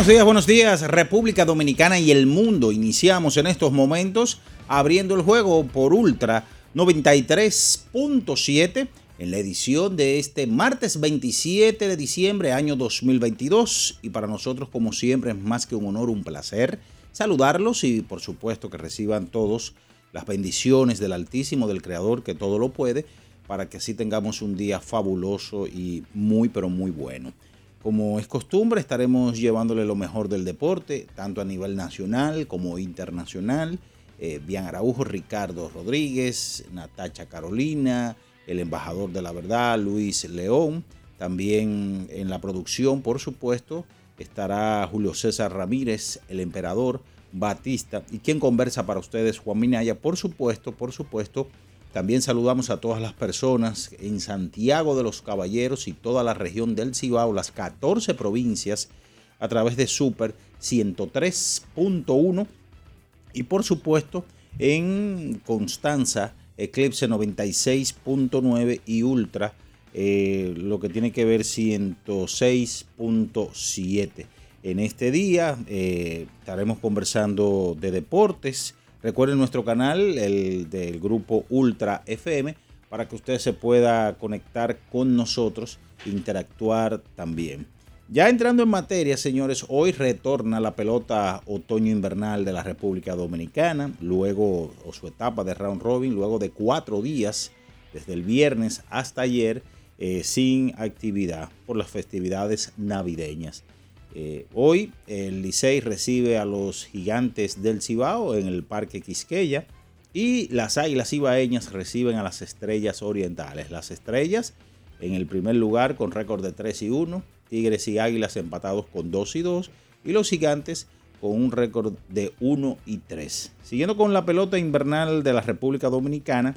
Buenos días, buenos días, República Dominicana y el mundo. Iniciamos en estos momentos abriendo el juego por Ultra 93.7 en la edición de este martes 27 de diciembre, año 2022. Y para nosotros, como siempre, es más que un honor, un placer saludarlos y por supuesto que reciban todos las bendiciones del Altísimo, del Creador, que todo lo puede, para que así tengamos un día fabuloso y muy, pero muy bueno. Como es costumbre, estaremos llevándole lo mejor del deporte, tanto a nivel nacional como internacional. Eh, Bian Araujo, Ricardo Rodríguez, Natacha Carolina, el embajador de la verdad, Luis León. También en la producción, por supuesto, estará Julio César Ramírez, el emperador Batista. Y quien conversa para ustedes, Juan Minaya, por supuesto, por supuesto, también saludamos a todas las personas en Santiago de los Caballeros y toda la región del Cibao, las 14 provincias, a través de Super 103.1 y por supuesto en Constanza, Eclipse 96.9 y Ultra, eh, lo que tiene que ver 106.7. En este día eh, estaremos conversando de deportes Recuerden nuestro canal, el del grupo Ultra FM, para que usted se pueda conectar con nosotros, interactuar también. Ya entrando en materia, señores, hoy retorna la pelota otoño-invernal de la República Dominicana, luego, o su etapa de round robin, luego de cuatro días, desde el viernes hasta ayer, eh, sin actividad por las festividades navideñas. Eh, hoy el Licey recibe a los gigantes del Cibao en el Parque Quisqueya y las Águilas Ibaeñas reciben a las Estrellas Orientales. Las Estrellas en el primer lugar con récord de 3 y 1, Tigres y Águilas empatados con 2 y 2 y los gigantes con un récord de 1 y 3. Siguiendo con la pelota invernal de la República Dominicana,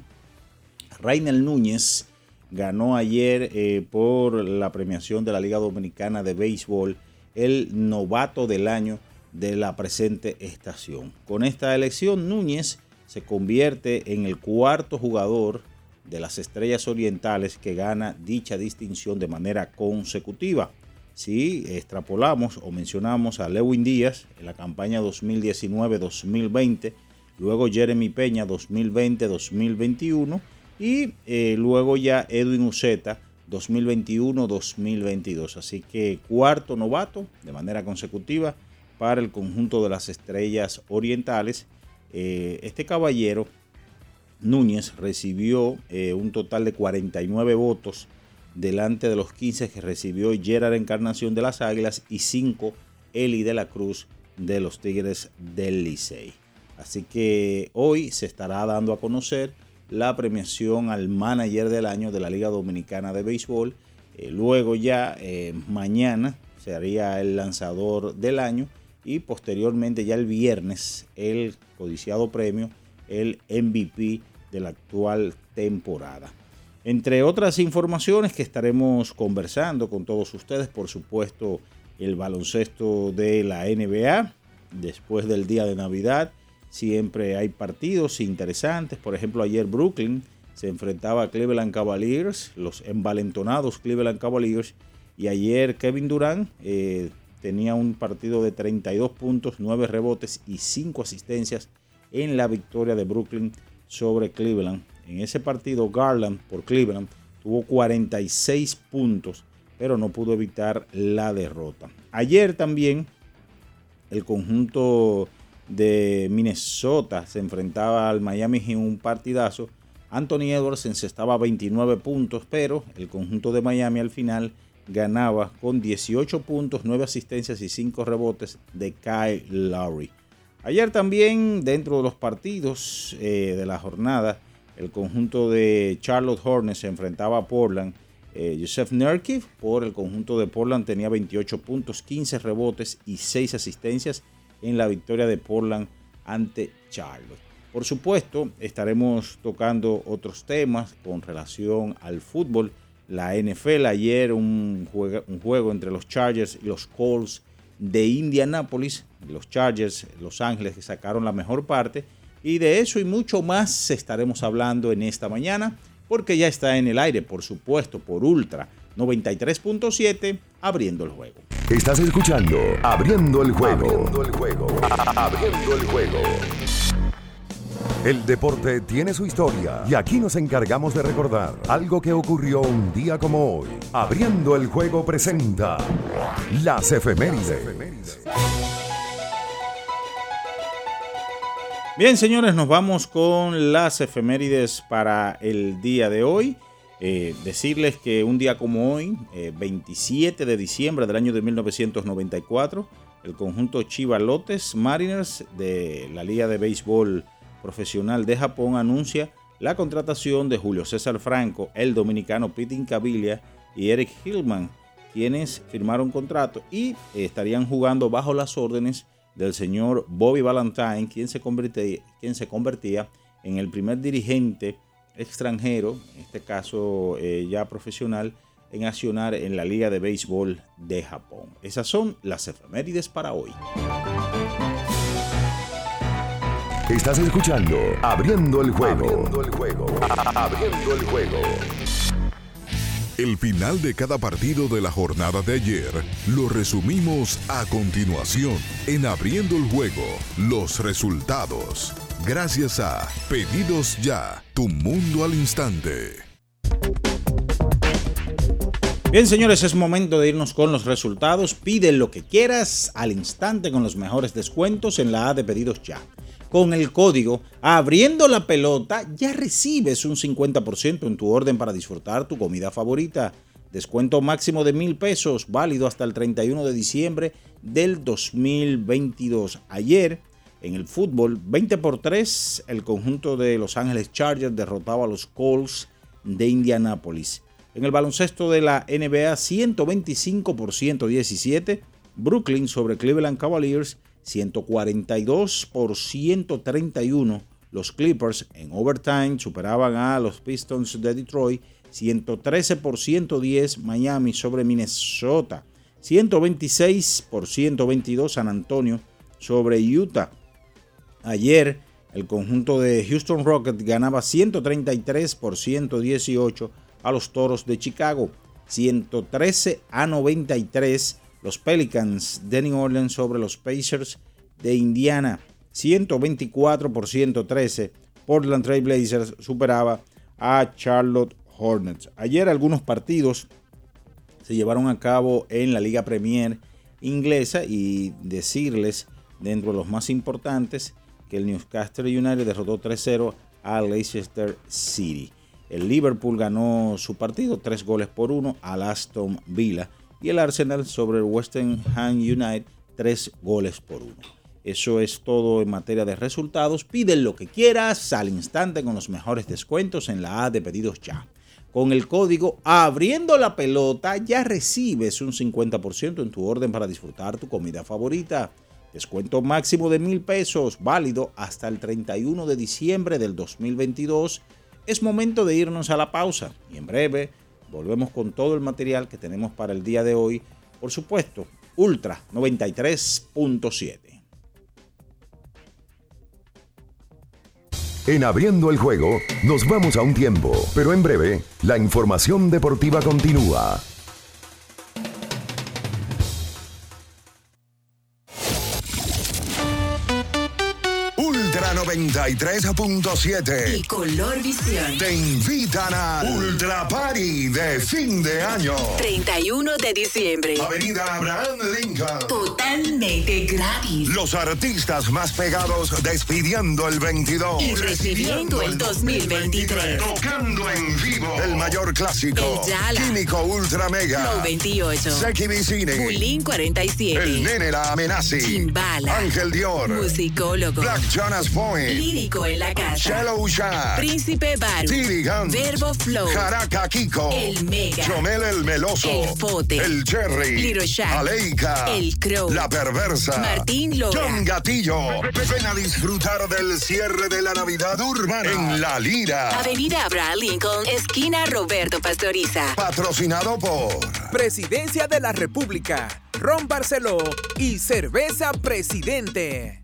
Rainel Núñez ganó ayer eh, por la premiación de la Liga Dominicana de Béisbol el novato del año de la presente estación. Con esta elección, Núñez se convierte en el cuarto jugador de las Estrellas Orientales que gana dicha distinción de manera consecutiva. Si extrapolamos o mencionamos a Lewin Díaz en la campaña 2019-2020, luego Jeremy Peña 2020-2021 y eh, luego ya Edwin Uceta 2021-2022. Así que cuarto novato de manera consecutiva para el conjunto de las estrellas orientales. Eh, este caballero, Núñez, recibió eh, un total de 49 votos delante de los 15 que recibió Gerard Encarnación de las Águilas y 5 Eli de la Cruz de los Tigres del Licey. Así que hoy se estará dando a conocer la premiación al manager del año de la Liga Dominicana de Béisbol. Eh, luego ya eh, mañana se haría el lanzador del año y posteriormente ya el viernes el codiciado premio, el MVP de la actual temporada. Entre otras informaciones que estaremos conversando con todos ustedes, por supuesto, el baloncesto de la NBA después del día de Navidad Siempre hay partidos interesantes. Por ejemplo, ayer Brooklyn se enfrentaba a Cleveland Cavaliers, los envalentonados Cleveland Cavaliers. Y ayer Kevin Durant eh, tenía un partido de 32 puntos, 9 rebotes y 5 asistencias en la victoria de Brooklyn sobre Cleveland. En ese partido, Garland por Cleveland tuvo 46 puntos, pero no pudo evitar la derrota. Ayer también el conjunto de Minnesota se enfrentaba al Miami en un partidazo. Anthony Edwards encestaba 29 puntos, pero el conjunto de Miami al final ganaba con 18 puntos, 9 asistencias y 5 rebotes de Kyle Lowry. Ayer también, dentro de los partidos eh, de la jornada, el conjunto de Charlotte Hornets se enfrentaba a Portland. Eh, Joseph Nurkic por el conjunto de Portland tenía 28 puntos, 15 rebotes y 6 asistencias en la victoria de Portland ante Charlotte. Por supuesto, estaremos tocando otros temas con relación al fútbol. La NFL ayer un juego, entre los Chargers y los Colts de Indianápolis. Los Chargers, Los Ángeles, que sacaron la mejor parte. Y de eso y mucho más estaremos hablando en esta mañana, porque ya está en el aire, por supuesto, por Ultra 93.7, abriendo el juego. Estás escuchando Abriendo el juego. Abriendo el juego. Abriendo el juego. El deporte tiene su historia y aquí nos encargamos de recordar algo que ocurrió un día como hoy. Abriendo el juego presenta las efemérides. Bien, señores, nos vamos con las efemérides para el día de hoy. Eh, decirles que un día como hoy, 27 eh, de diciembre del año de 1994, el conjunto Chivalotes Mariners de la Liga de Béisbol Profesional de Japón anuncia la contratación de Julio César Franco, el dominicano Pete Incabilia y Eric Hillman, quienes firmaron contrato y estarían jugando bajo las órdenes del señor Bobby Valentine, quien se quien se convertía en el primer dirigente extranjero, en este caso eh, ya profesional, en accionar en la Liga de Béisbol de Japón. Esas son las efemérides para hoy. Estás escuchando Abriendo el juego. Abriendo el juego. Abriendo el juego. El final de cada partido de la jornada de ayer lo resumimos a continuación en Abriendo el Juego, los resultados. Gracias a Pedidos Ya, tu mundo al instante. Bien, señores, es momento de irnos con los resultados. Pide lo que quieras al instante con los mejores descuentos en la A de Pedidos Ya con el código Abriendo la pelota ya recibes un 50% en tu orden para disfrutar tu comida favorita. Descuento máximo de mil pesos, válido hasta el 31 de diciembre del 2022. Ayer, en el fútbol, 20 por 3, el conjunto de Los Ángeles Chargers derrotaba a los Colts de Indianápolis. En el baloncesto de la NBA, 125 por 117, Brooklyn sobre Cleveland Cavaliers 142 por 131. Los Clippers en overtime superaban a los Pistons de Detroit 113 por 110 Miami sobre Minnesota. 126 por 122 San Antonio sobre Utah. Ayer el conjunto de Houston Rockets ganaba 133 por 118 a los Toros de Chicago. 113 a 93 los Pelicans de New Orleans sobre los Pacers de Indiana. 124 por 113. Portland Trail Blazers superaba a Charlotte Hornets. Ayer algunos partidos se llevaron a cabo en la Liga Premier inglesa y decirles dentro de los más importantes el Newcastle United derrotó 3-0 a Leicester City. El Liverpool ganó su partido 3 goles por 1 al Aston Villa y el Arsenal sobre el Western Ham United tres goles por uno. Eso es todo en materia de resultados. Pide lo que quieras al instante con los mejores descuentos en la A de pedidos ya. Con el código abriendo la pelota ya recibes un 50% en tu orden para disfrutar tu comida favorita. Descuento máximo de mil pesos, válido hasta el 31 de diciembre del 2022. Es momento de irnos a la pausa y en breve Volvemos con todo el material que tenemos para el día de hoy. Por supuesto, Ultra 93.7. En abriendo el juego, nos vamos a un tiempo, pero en breve, la información deportiva continúa. 93.7 y Color Visión. te invitan a Ultra Party de fin de año. 31 de diciembre. Avenida Abraham Lincoln. Totalmente gratis. Los artistas más pegados despidiendo el 22. Y recibiendo el 2023. Tocando en vivo. El mayor clásico. El Yala. Químico Ultra Mega. Flow 28. Seki Vicini. Bulín 47. El nene la amenazi. Chimbala. Ángel Dior. Musicólogo. Black Jonas Point. Lírico en la casa. Shallow Shack. Príncipe Baru. Guns. Verbo Flow. Jaraca Kiko. El Mega. Chomel el Meloso. El Pote. El Cherry. Little Shack. Aleika. El Crow. La Perversa. Martín Lora. John Gatillo. Ven a disfrutar del cierre de la Navidad urbana en La Lira. Avenida Abraham Lincoln, esquina Roberto Pastoriza. Patrocinado por Presidencia de la República, Ron Barceló y Cerveza Presidente.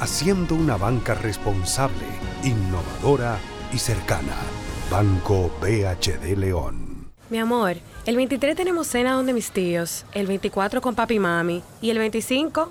haciendo una banca responsable, innovadora y cercana. Banco BHD León. Mi amor, el 23 tenemos cena donde mis tíos, el 24 con papi y mami y el 25,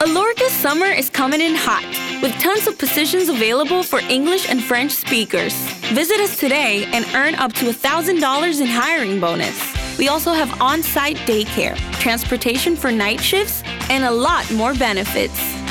Alorca's summer is coming in hot, with tons of positions available for English and French speakers. Visit us today and earn up to $1,000 in hiring bonus. We also have on site daycare, transportation for night shifts, and a lot more benefits.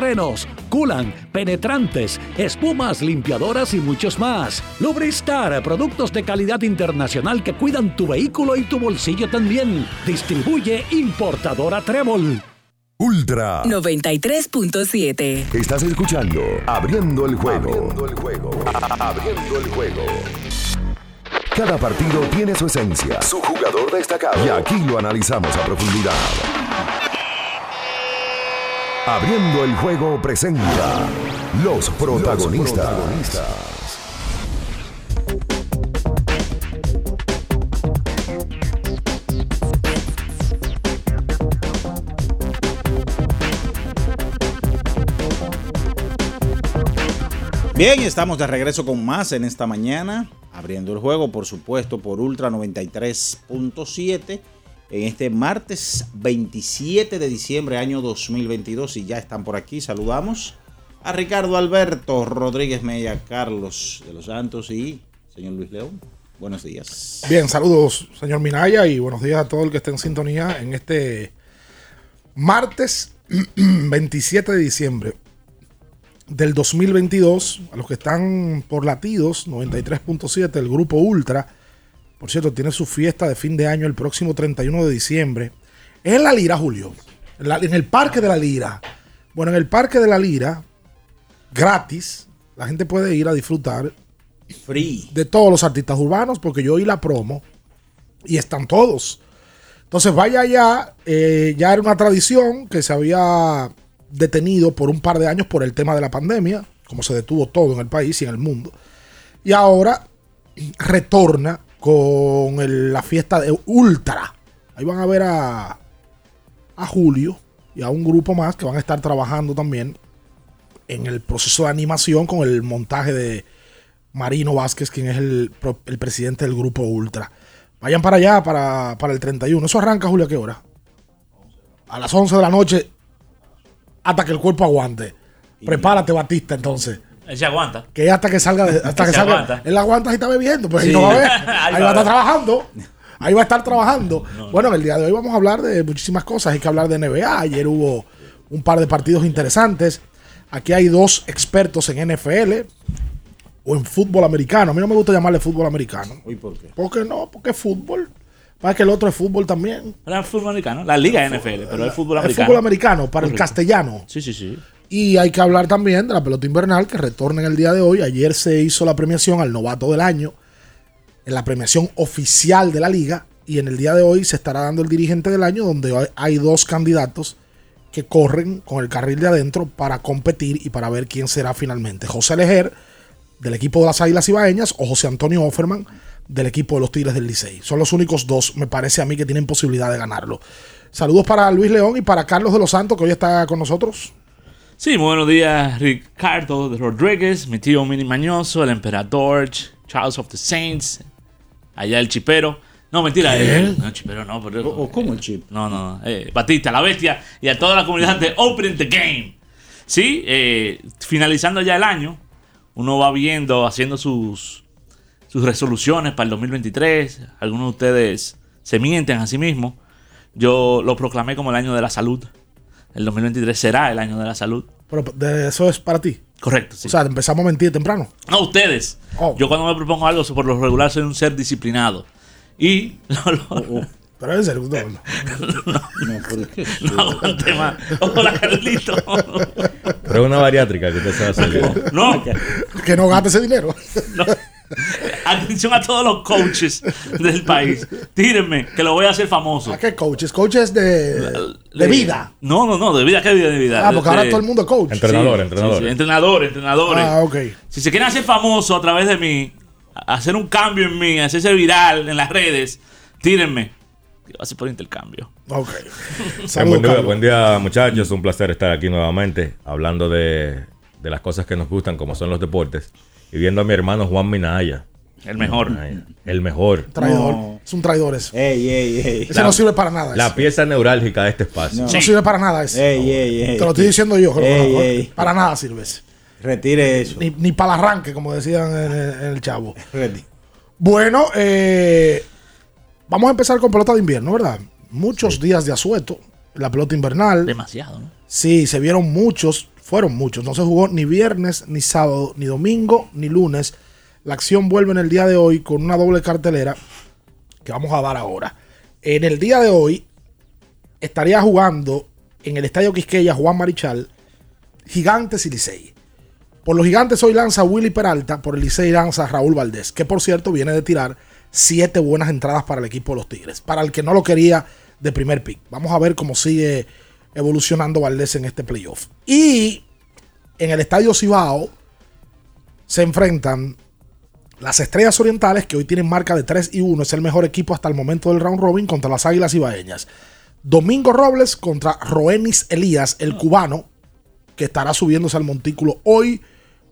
frenos, culan, penetrantes, espumas, limpiadoras y muchos más. Lubristar, productos de calidad internacional que cuidan tu vehículo y tu bolsillo también. Distribuye importadora Trébol. Ultra 93.7. Estás escuchando Abriendo el juego. Abriendo el juego. Abriendo el juego. Cada partido tiene su esencia, su jugador destacado. Y aquí lo analizamos a profundidad. Abriendo el juego presenta los protagonistas. Bien, estamos de regreso con más en esta mañana, abriendo el juego, por supuesto, por Ultra 93.7 en este martes 27 de diciembre año 2022 y ya están por aquí. Saludamos a Ricardo Alberto Rodríguez Mella, Carlos de los Santos y señor Luis León. Buenos días. Bien, saludos, señor Minaya, y buenos días a todo el que esté en sintonía en este martes 27 de diciembre del 2022. A los que están por latidos, 93.7, el grupo Ultra. Por cierto, tiene su fiesta de fin de año el próximo 31 de diciembre. Es en la Lira, Julio. En, la- en el Parque de la Lira. Bueno, en el Parque de la Lira, gratis, la gente puede ir a disfrutar Free. de todos los artistas urbanos, porque yo oí la promo y están todos. Entonces vaya allá, eh, ya era una tradición que se había detenido por un par de años por el tema de la pandemia, como se detuvo todo en el país y en el mundo. Y ahora retorna con el- la fiesta de Ultra. Ahí van a ver a, a Julio y a un grupo más que van a estar trabajando también en el proceso de animación con el montaje de Marino Vázquez, quien es el, el presidente del grupo Ultra. Vayan para allá para, para el 31. ¿Eso arranca, Julio, a qué hora? A las 11 de la noche hasta que el cuerpo aguante. Prepárate, Batista, entonces. Él se aguanta. Que hasta que salga, de- hasta que salga. aguanta. Él aguanta y está bebiendo, pues ahí Sí. no va a ver. Ahí Ahí va a estar trabajando. Ahí va a estar trabajando. Bueno, en el día de hoy vamos a hablar de muchísimas cosas. Hay que hablar de NBA. Ayer hubo un par de partidos interesantes. Aquí hay dos expertos en NFL o en fútbol americano. A mí no me gusta llamarle fútbol americano. ¿Y por qué? ¿Por qué no? Porque es fútbol. Para que el otro es fútbol también. El fútbol americano. La liga NFL, pero el fútbol El americano. fútbol americano para el castellano. Sí, sí, sí. Y hay que hablar también de la pelota invernal que retorna en el día de hoy. Ayer se hizo la premiación al novato del año, en la premiación oficial de la liga. Y en el día de hoy se estará dando el dirigente del año, donde hay- dos candidatos que corren con el carril de adentro para competir y para ver quién será finalmente. José Lejer, del equipo de las Águilas Ibaeñas, o José Antonio Offerman, del equipo de los Tigres del Licey. Son los únicos dos, me parece a mí, que tienen posibilidad de ganarlo. Saludos para Luis León y para Carlos de los Santos, que hoy está con nosotros. Sí, muy buenos días, Ricardo Rodríguez, mi tío Mini Mañoso, el emperador, Charles of the Saints, allá el chipero. No, mentira, eh, no, chipero no. Pero, ¿Cómo el chip? No, no, no, eh, Batista, la bestia, y a toda la comunidad de Open the Game. Sí, eh, finalizando ya el año, uno va viendo, haciendo sus, sus resoluciones para el 2023. Algunos de ustedes se mienten a sí mismos. Yo lo proclamé como el año de la salud. El 2023 será el año de la salud. Pero de eso es para ti. Correcto, sí. O sea, empezamos a mentir temprano. No, ustedes. Yo cuando me propongo algo, por lo regular soy un ser disciplinado. Y... Pero en serio, no, no aguante más. Hola, Carlito. Pero es una bariátrica que usted sabe hacer. No. Que no gaste ese dinero. Atención a todos los coaches del país. Tírenme, que lo voy a hacer famoso. ¿A qué coaches? Coaches de, de vida. No, no, no, de vida, ¿qué vida de vida? Ah, porque De- ahora todo el mundo es coach. Entrenador, Sí, entrenador. sí, sí, entrenadores, entrenadores. Ah, ok. Si se quieren hacer famosos a través de mí, hacer un cambio en mí, hacerse viral en las redes, tírenme. Que va a ser por intercambio. Ok. Buen, día, buen día, muchachos. Un placer estar aquí nuevamente hablando de, de las cosas que nos gustan, como son los deportes. Y viendo a mi hermano Juan Minaya. El mejor. Minaya, El mejor. Traidor. Es un traidor ese. Ey, ey, ey. Ese no sirve para nada. La pieza neurálgica de este espacio. No, sirve para nada ese. Ey, ey, ey. Te lo estoy diciendo yo. no- ey. Para nada sirve ese. Retire eso. Ni, ni para el arranque, como decían en el, en el chavo. Bueno, eh, vamos a empezar con pelota de invierno, ¿verdad? Muchos días de asueto. La pelota invernal. Demasiado, ¿no? Sí, se vieron muchos, fueron muchos. No se jugó ni viernes, ni sábado, ni domingo, ni lunes. La acción vuelve en el día de hoy con una doble cartelera que vamos a dar ahora. En el día de hoy estaría jugando en el Estadio Quisqueya Juan Marichal Gigantes y Licey. Por los Gigantes hoy lanza Willy Peralta, por el Licey lanza Raúl Valdés, que por cierto viene de tirar siete buenas entradas para el equipo de los Tigres. Para el que no lo quería de primer pick. Vamos a ver cómo sigue evolucionando Valdés en este playoff. Y en el Estadio Cibao se enfrentan las Estrellas Orientales, que hoy tienen marca de 3 y 1, es el mejor equipo hasta el momento del round robin contra las Águilas Ibaeñas. Domingo Robles contra Roenis Elías, el cubano, que estará subiéndose al montículo hoy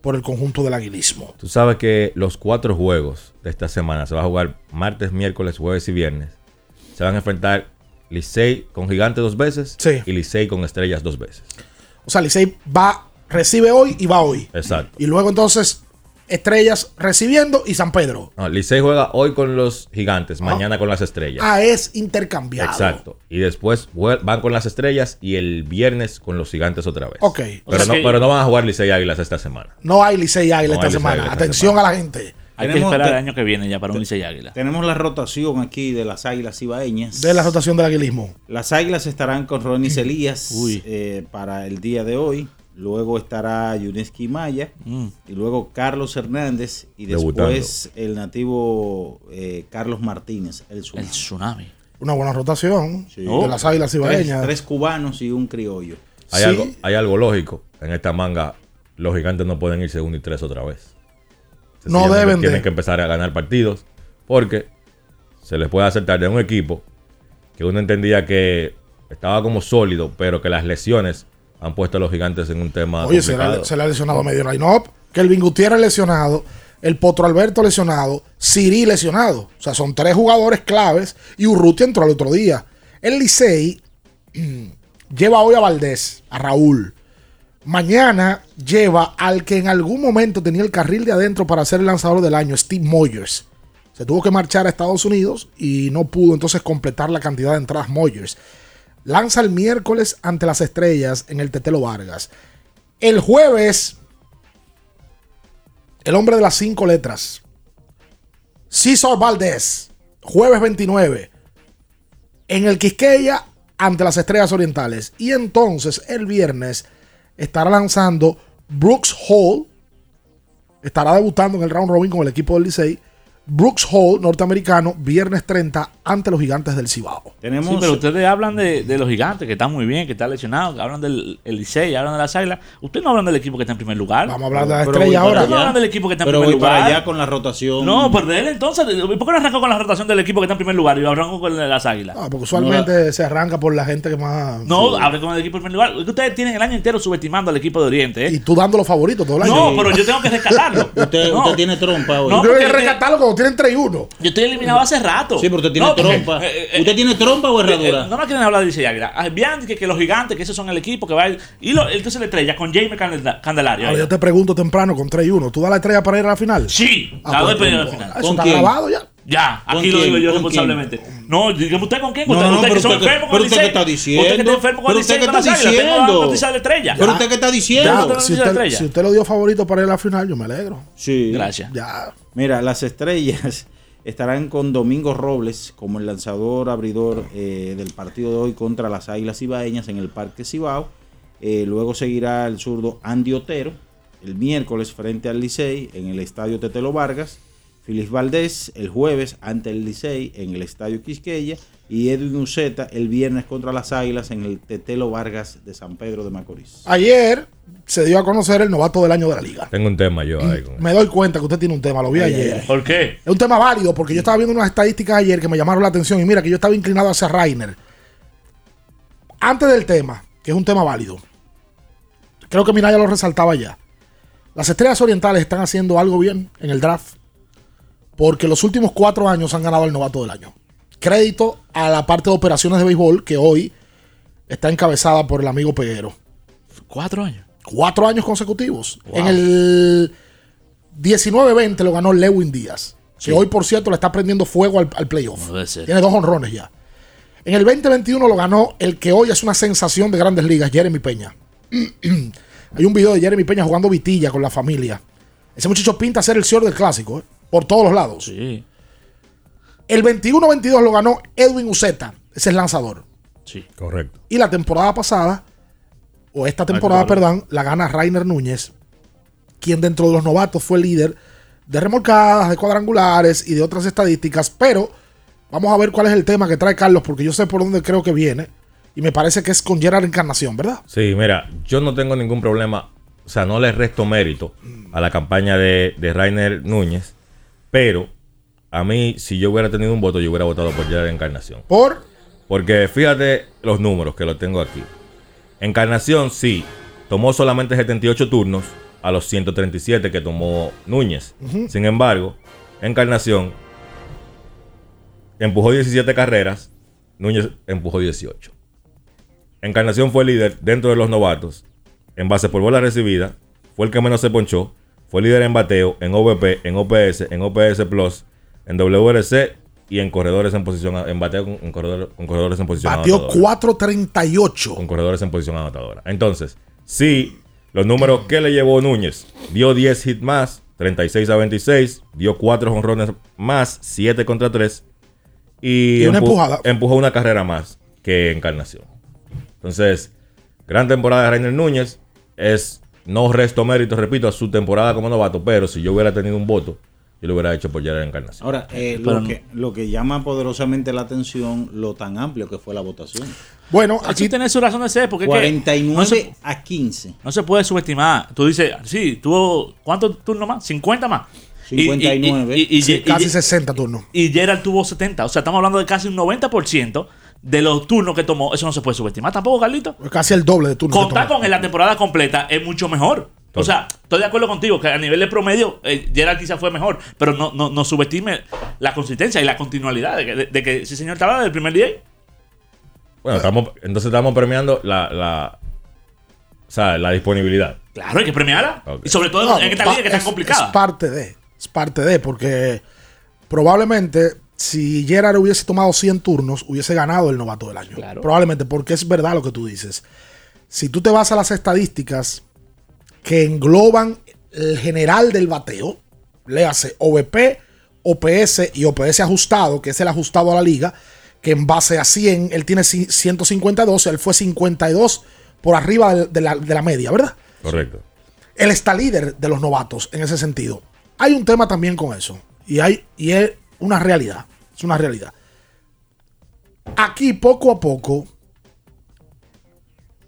por el conjunto del aguilismo. Tú sabes que los cuatro juegos de esta semana se va a jugar martes, miércoles, jueves y viernes. Se van a enfrentar Licey con Gigante dos veces y Licey con Estrellas dos veces. O sea, Licey va, recibe hoy y va hoy. Exacto. Y luego entonces Estrellas recibiendo y San Pedro. No, Licey juega hoy con los Gigantes, mañana con las Estrellas. Ah, es intercambiado. Exacto. Y después van con las Estrellas y el viernes con los Gigantes otra vez. Ok. Pero, O sea no, que- pero no van a jugar Licey Águilas esta semana. No hay Licey Águila No esta semana. Esta Atención a la gente. Hay que Tenemos- esperar te- el año que viene ya para un Licey Águila. Tenemos la rotación aquí de las Águilas Ibaeñas. De la rotación del aguilismo. Las Águilas estarán con Ronnie Elías eh, para el día de hoy. Luego estará Yuneski Maya. Mm. Y luego Carlos Hernández. Y Debutando. después el nativo eh, Carlos Martínez. El tsunami. El tsunami. Una buena rotación Sí. de las águilas tres, ibaeñas. tres cubanos y un criollo. Hay, algo, hay algo lógico. En esta manga, los gigantes no pueden ir segundo y tres otra vez. No deben de. Tienen que empezar a ganar partidos porque se les puede hacer tarde a un equipo que uno entendía que estaba como sólido, pero que las lesiones han puesto a los gigantes en un tema Oye, se le, ha- se le ha lesionado medio line-up. Kelvin Gutiérrez lesionado. El Potro Alberto lesionado. Siri lesionado. O sea, son tres jugadores claves. Y Urrutia entró al otro día. El Licey lleva hoy a Valdés, a Raúl. Mañana lleva al que en algún momento tenía el carril de adentro para ser el lanzador del año, Steve Moyers. Se tuvo que marchar a Estados Unidos y no pudo entonces completar la cantidad de entradas Moyers. Lanza el miércoles ante las estrellas en el Tetelo Vargas. El jueves, el hombre de las cinco letras, César Valdés, jueves 29, en el Quisqueya ante las estrellas orientales. Y entonces el viernes estará lanzando Brooks Hall, estará debutando en el round robin con el equipo del Licey. Brooks Hall, norteamericano, viernes 30 ante los gigantes del Cibao. Tenemos Sí, pero ustedes hablan de, de los gigantes, que están muy bien, que están lesionados, hablan del el Licey, hablan de las águilas. Ustedes no hablan del equipo que está en primer lugar. Vamos a hablar de la Pero estrella ahora. Ustedes no hablan del equipo que está en Pero primer voy para lugar. allá con la rotación. No, pues de él entonces. ¿Por qué no arrancó con la rotación del equipo que está en primer lugar y arrancó con el de las águilas? Ah, porque usualmente se arranca por la gente que más. No, hable con el equipo en primer lugar. Es que Ustedes tienen el año entero subestimando al equipo de Oriente. ¿eh? Y tú dando los favoritos todo el año. No, pero yo tengo que rescatarlo. Usted, No. usted tiene trompa hoy. No, Tú tienes que rescatarlo cuando tienen 3 y 1. Yo estoy eliminado hace rato. Sí, pero usted tiene No, trompa. eh, eh, ¿Usted tiene trompa o Eh, eh, herradura? no me quieren hablar de Licey Águila. Vean que, que los gigantes, que esos son el equipo que va a ir. Y lo, entonces la estrella con Jaime Candela- Candelario. Ahora yo te pregunto temprano con 3 y 1. ¿Tú das la estrella para ir a la final? Sí, Ah, la doy pues, para ir a la pues, final. Eso ¿Con está quién? grabado ya. Ya, ¿Con aquí lo digo yo ¿Con responsablemente. No, dígame usted con quién. No, usted, no, no, usted que son enfermos con pero el usted qué Licey. está diciendo. Usted que está enfermo con el Pero usted las está diciendo. la estrella. Pero usted qué está diciendo. Si usted, estrella. si usted lo dio favorito para ir a la final, yo me alegro. Sí. Gracias. Ya. Mira, las estrellas estarán con Domingo Robles como el lanzador abridor eh, del partido de hoy contra las Águilas Ibaeñas en el Parque Cibao. Eh, luego seguirá el zurdo Andy Otero el miércoles frente al Licey en el Estadio Tetelo Vargas. Feliz Valdés el jueves ante el Licey en el Estadio Quisqueya. Y Edwin Uceta el viernes contra las Águilas en el Tetelo Vargas de San Pedro de Macorís. Ayer se dio a conocer el novato del año de la liga. Tengo un tema yo ahí con Me doy cuenta que usted tiene un tema, lo vi Ay, ayer. ay, ay. ¿Por qué? Es un tema válido porque yo estaba viendo unas estadísticas ayer que me llamaron la atención y mira que yo estaba inclinado hacia Rainer. Antes del tema, que es un tema válido, creo que Minaya lo resaltaba ya. Las estrellas orientales están haciendo algo bien en el draft porque los últimos cuatro años han ganado el novato del año. Crédito a la parte de operaciones de béisbol que hoy está encabezada por el amigo Peguero. Cuatro años. Cuatro años consecutivos. En el 19-20 lo ganó Lewin Díaz. Que hoy, por cierto, le está prendiendo fuego al, al playoff. Tiene dos honrones ya. En el 2021 lo ganó el que hoy es una sensación de grandes ligas, Jeremy Peña. Hay un video de Jeremy Peña jugando vitilla con la familia. Ese muchacho pinta ser el señor del clásico, ¿eh? por todos los lados. Sí, El 21-22 lo ganó Edwin Uceta, ese es lanzador. sí. Correcto. Y la temporada pasada, o esta temporada, perdón, la gana Rainer Núñez, quien dentro de los novatos fue líder de remolcadas, de cuadrangulares y de otras estadísticas. Pero vamos a ver cuál es el tema que trae Carlos, porque yo sé por dónde creo que viene. Y me parece que es con Gerard Encarnación, ¿verdad? Sí, mira, yo no tengo ningún problema, o sea, no le resto mérito a la campaña de, de Rainer Núñez, pero a mí, si yo hubiera tenido un voto, yo hubiera votado por Gerard Encarnación. Por Porque fíjate los números que los tengo aquí. Encarnación, sí, tomó solamente 78 turnos a los 137 que tomó Núñez. Sin embargo, Encarnación empujó 17 carreras, Núñez empujó 18. Encarnación fue líder dentro de los novatos en base por bola recibida, fue el que menos se ponchó, fue líder en bateo, en OVP, en OPS, en OPS Plus, en WRC y en corredores en posición en bateo con, en corredor- con corredores en posición Batió anotadora. 4.38. Con corredores en posición anotadora. Entonces, si los números que le llevó Núñez dio 10 hits más, 36 a 26, dio 4 jonrones más, 7 contra 3 y, Y una empu- empujada. empujó una carrera más que Encarnación. Entonces, gran temporada de Rainer Núñez. Es no resto mérito, repito, a su temporada como novato, pero si yo hubiera tenido un voto, yo lo hubiera hecho por Gerard Encarnación. Ahora, eh, Pero lo, no. que, lo que llama poderosamente la atención, lo tan amplio que fue la votación. Bueno, aquí tiene su razón de ser, porque es que 49 no se, a 15. no se puede subestimar. Tú dices, sí, tuvo, ¿cuántos turnos más? 50 más. Y- y- 59. y- Sí, casi y- 60 turnos. Y Gerald tuvo 70. O sea, estamos hablando de casi un 90% de los turnos que tomó. Eso no se puede subestimar tampoco, Carlito. Casi el doble de turnos. que Contar tomó. con él la temporada completa es mucho mejor. O sea, estoy de acuerdo contigo que a nivel de promedio, eh, Gerald quizás fue mejor, pero no, no, no subestime la consistencia y la continuidad de que, de, de que ese señor estaba desde el primer día. Bueno, estamos, entonces estamos premiando la, la, o sea, la disponibilidad. Claro, hay que premiarla. Y sobre todo No, en esta liga que es tan complicada. Es parte de. Es parte de, porque probablemente si Gerard hubiese tomado 100 turnos, hubiese ganado el novato del año. Probablemente, porque es verdad lo que tú dices. Si tú te vas a las estadísticas que engloban el general del bateo, léase OVP, OPS y OPS ajustado, que es el ajustado a la liga, que en base a 100, él tiene ci- 152, él fue 52 por arriba de, de la, de la media, ¿verdad? Correcto. Él está líder de los novatos en ese sentido. Hay un tema también con eso. Y, hay, y es una realidad. Es una realidad. Aquí poco a poco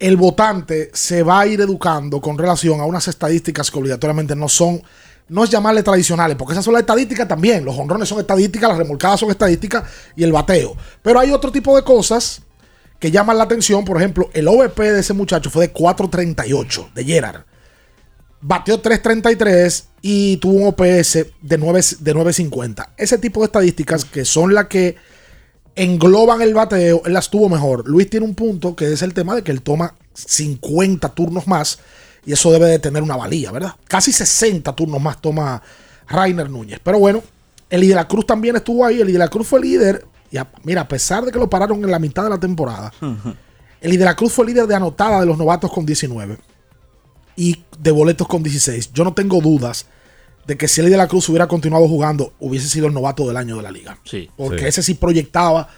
el votante se va a ir educando con relación a unas estadísticas que obligatoriamente no son, no es llamarle tradicionales, porque esas son las estadísticas también. Los honrones son estadísticas, las remolcadas son estadísticas y el bateo. Pero hay otro tipo de cosas que llaman la atención. Por ejemplo, el OVP de ese muchacho fue de 4.38 de Gerard batió 3.33 y tuvo un OPS de 9 de 9.50. Ese tipo de estadísticas que son las que engloban el bateo, él las tuvo mejor. Luis tiene un punto que es el tema de que él toma 50 turnos más y eso debe de tener una valía, ¿verdad? Casi 60 turnos más toma Rainer Núñez. Pero bueno, el de la Cruz también estuvo ahí. El de la Cruz fue líder. Y a- mira, a pesar de que lo pararon en la mitad de la temporada, el de la Cruz fue líder de anotada de los novatos con 19 y de boletos con 16. Yo no tengo dudas de que si Eli de la Cruz hubiera continuado jugando, hubiese sido el novato del año de la liga. Sí. Porque Sí. ese sí proyectaba,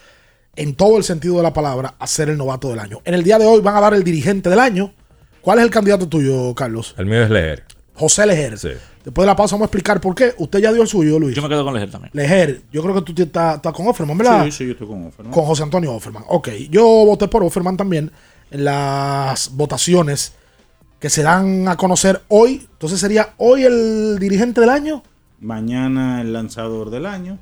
en todo el sentido de la palabra, a ser el novato del año. En el día de hoy van a dar el dirigente del año. ¿Cuál es el candidato tuyo, Carlos? El mío es leer. José Lejer. Sí. Después de la pausa vamos a explicar por qué. Usted ya dio el suyo, Luis. Yo me quedo con Leger también. Lejer, yo creo que tú estás, estás con Offerman, ¿verdad? Sí, sí, yo estoy con Offerman. Con José Antonio Offerman. Ok, yo voté por Offerman también en las votaciones que se dan a conocer hoy. Entonces sería hoy el dirigente del año. Mañana el lanzador del año.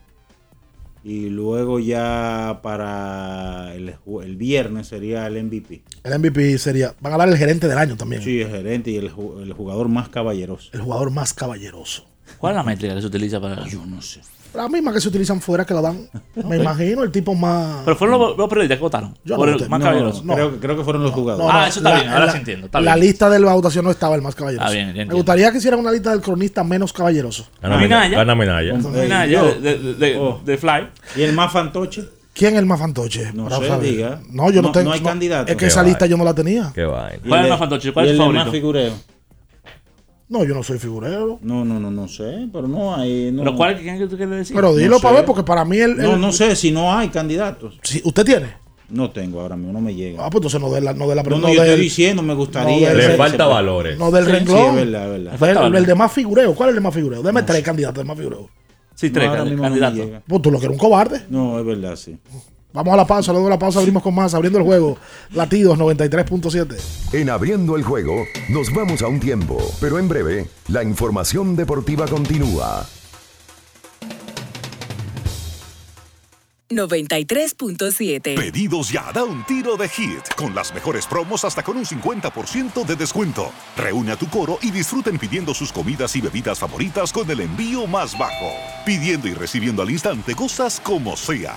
Y luego ya para el, el viernes sería el MVP. El MVP sería. Van a dar el gerente del año también. Sí, el gerente y el, el jugador más caballeroso. El jugador más caballeroso. ¿Cuál es la métrica que se utiliza para.? Yo no sé. La misma que se utilizan fuera que la dan. Me imagino, el tipo más. Pero fueron los, los periodistas que votaron. Yo por no el voté. más caballeroso. no. Creo, creo que fueron los jugadores. Ah, eso está la- bien, ahora la- sí entiendo. Está la bien. lista de la votación no estaba el más caballeroso. Ah, bien, ya Me entiendo. gustaría que hicieran una lista del cronista menos caballeroso. Gana Minaya. Minaya. Gana nada ya de, de, de- Oh. de Fly. ¿Y el más fantoche? ¿Quién es el más fantoche? No Para sé, saber. diga. No, yo no, No- tengo. no hay candidato. Es que Qué esa lista yo no la tenía. Qué vaina. ¿Y ¿Cuál es el más fantoche? ¿Cuál es tu el de más figureo? No, yo no soy figurero. No, no, no, no sé, pero no hay. No, ¿Pero cuál es que tú quieres decir? Pero dilo No para sé. ver, porque para mí el. No, el- no sé si no hay candidatos. Si ¿Usted tiene? No tengo ahora mismo, no me llega. Ah, pues entonces no de la, no de la No, no, no yo del- estoy diciendo, me gustaría. no del- Le falta ese- valores. No del Sí, sí, renglón. es verdad, es verdad. El- Falta el, de más figureo. ¿Cuál es el de más figureo? Deme tres candidatos de más figureo. Sí, tres candidatos. Pues tú lo que eres un cobarde. No, es verdad, sí. Vamos a la pausa, luego de la pausa abrimos con más, abriendo el juego. Latidos 93.7. En abriendo el juego, nos vamos a un tiempo, pero en breve, la información deportiva continúa. 93.7. Pedidos ya, da un tiro de hit, con las mejores promos hasta con un 50% de descuento. Reúne a tu coro y disfruten pidiendo sus comidas y bebidas favoritas con el envío más bajo. Pidiendo y recibiendo al instante cosas como sea.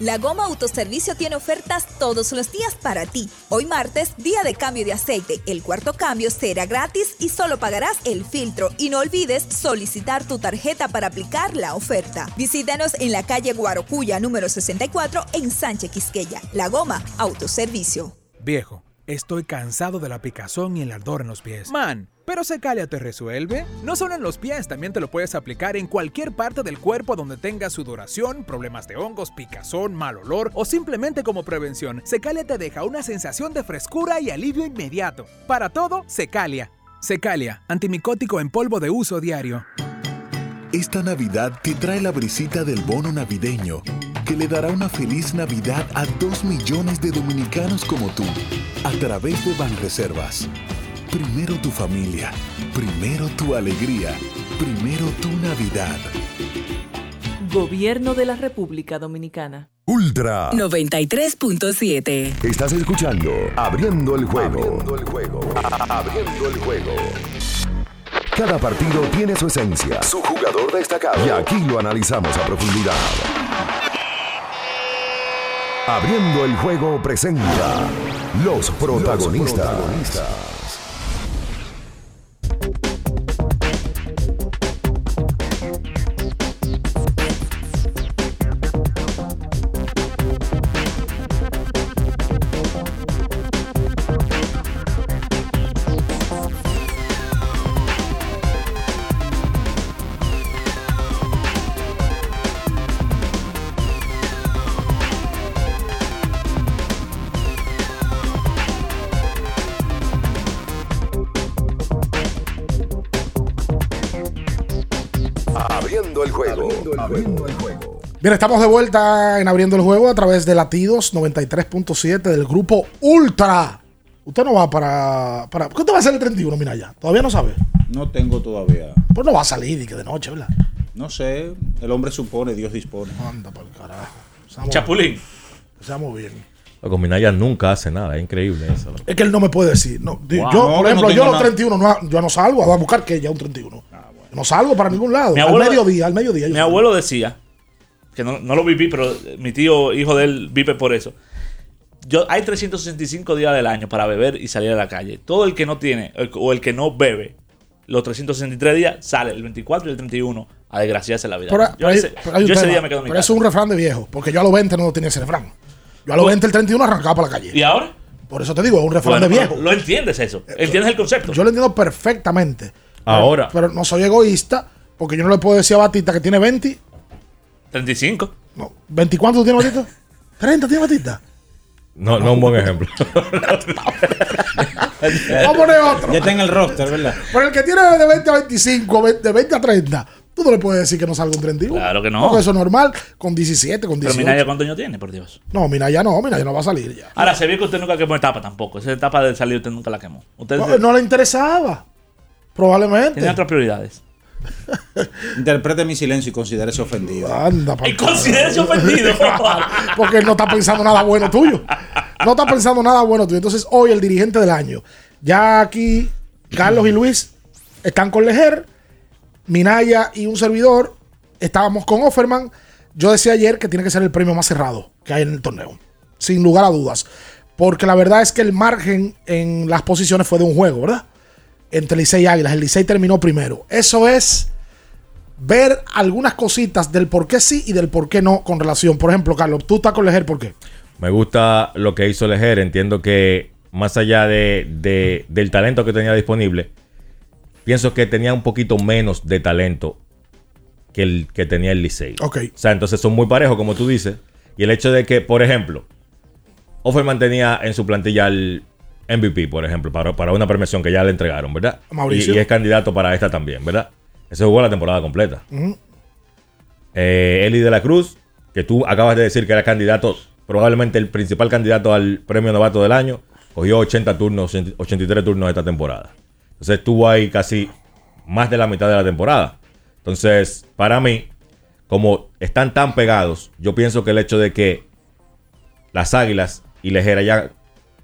La Goma Autoservicio tiene ofertas todos los días para ti. Hoy martes, día de cambio de aceite. El cuarto cambio será gratis y solo pagarás el filtro. Y no olvides solicitar tu tarjeta para aplicar la oferta. Visítanos en la calle Guarocuya número 64 en Sánchez Quisqueya. La Goma Autoservicio. Viejo, estoy cansado de la picazón y el ardor en los pies. Man. Pero Secalia te resuelve. No solo en los pies, también te lo puedes aplicar en cualquier parte del cuerpo donde tengas sudoración, problemas de hongos, picazón, mal olor o simplemente como prevención. Secalia te deja una sensación de frescura y alivio inmediato. Para todo, Secalia. Secalia, antimicótico en polvo de uso diario. Esta Navidad te trae la brisita del bono navideño, que le dará una feliz Navidad a dos millones de dominicanos como tú, a través de Banreservas. Primero tu familia, primero tu alegría, primero tu Navidad. Gobierno de la República Dominicana. Ultra 93.7. Estás escuchando Abriendo el juego. Abriendo el juego. Abriendo el juego. Cada partido tiene su esencia, su jugador destacado. Y aquí lo analizamos a profundidad. Abriendo el juego presenta los protagonistas. Los protagonistas. Bien, estamos de vuelta en Abriendo el Juego a través de Latidos 93.7 del grupo Ultra. Usted no va para, para. ¿Cuánto va a ser el 31, mira ya? Todavía no sabe. No tengo todavía. Pues no va a salir y que de noche, ¿verdad? No sé. El hombre supone, Dios dispone. Anda por el carajo. Chapulín. Estamos bien. Loco, Minaya nunca hace nada, es increíble eso. Es que él no me puede decir. No, Wow. yo, No, por ejemplo, no yo los nada. 31 no, yo no salgo a buscar que ya un 31. Yo no salgo para ningún lado. Mi al abuelo- mediodía, al mediodía. Mi salgo. abuelo decía, que no, no lo viví, pero mi tío, hijo de él, vive por eso. Yo, hay 365 días del año para beber y salir a la calle. Todo el que no tiene el- o el que no bebe los 363 días sale el 24 y el 31 a desgraciarse la vida. Pero, yo pero ese, pero yo día me quedo en mi pero casa. es un refrán de viejo. Porque yo a los 20 no tenía ese refrán. Yo a los 20, el 31 arrancaba para la calle. ¿Y ahora? Por eso te digo, es un refrán Bueno, de viejo. pero ¿Lo entiendes eso? ¿Entiendes el concepto? Yo lo entiendo perfectamente. Ahora. Pero no soy egoísta, porque yo no le puedo decir a Batista que tiene 20. 35. No, ¿20 cuánto tiene Batista? 30 tiene Batista. No, no un buen ejemplo. Vamos a poner otro. Ya está en el roster, ¿verdad? Pero el que tiene de 20 a 25, ve- de 20 a 30, tú no le puedes decir que no salga un 31. Claro que no. Porque eso es normal, con 17, con Pero 18. Minaya, ¿cuántos años tiene, por Dios? No, mira, ya no, mira, ya no va a salir ya. Ahora, se ve que usted nunca quemó etapa tampoco. Esa etapa de salir usted nunca la quemó. Usted No, no le interesaba. Probablemente. tiene otras prioridades. Interprete mi silencio y considérese ofendido. Anda, Y considérese ofendido. Porque él no está pensando nada bueno tuyo. No está pensando nada bueno tuyo. Entonces, hoy el dirigente del año. Ya aquí, Carlos y Luis están con Lejer. Minaya y un servidor. Estábamos con Offerman. Yo decía ayer que tiene que ser el premio más cerrado que hay en el torneo. Sin lugar a dudas. Porque la verdad es que el margen en las posiciones fue de un juego, ¿verdad? Entre Licey y Águilas. El Licey terminó primero. Eso es ver algunas cositas del por qué sí y del por qué no con relación. Por ejemplo, Carlos, tú estás con Lejer, ¿por qué? Me gusta lo que hizo Lejer. Entiendo que más allá de, de- del talento que tenía disponible, pienso que tenía un poquito menos de talento que el que tenía el Licey. Ok. O sea, entonces son muy parejos, como tú dices. Y el hecho de que, por ejemplo, Offerman tenía en su plantilla el MVP, por ejemplo, para, para una premiación que ya le entregaron, ¿verdad? Mauricio. Y, y es candidato para esta también, ¿verdad? Ese jugó la temporada completa. Eh, Eli de la Cruz, que tú acabas de decir que era candidato, probablemente el principal candidato al premio novato del año, cogió 80 turnos, 83 turnos esta temporada. Entonces estuvo ahí casi más de la mitad de la temporada. Entonces, para mí, como están tan pegados, yo pienso que el hecho de que las Águilas y Lejer hayan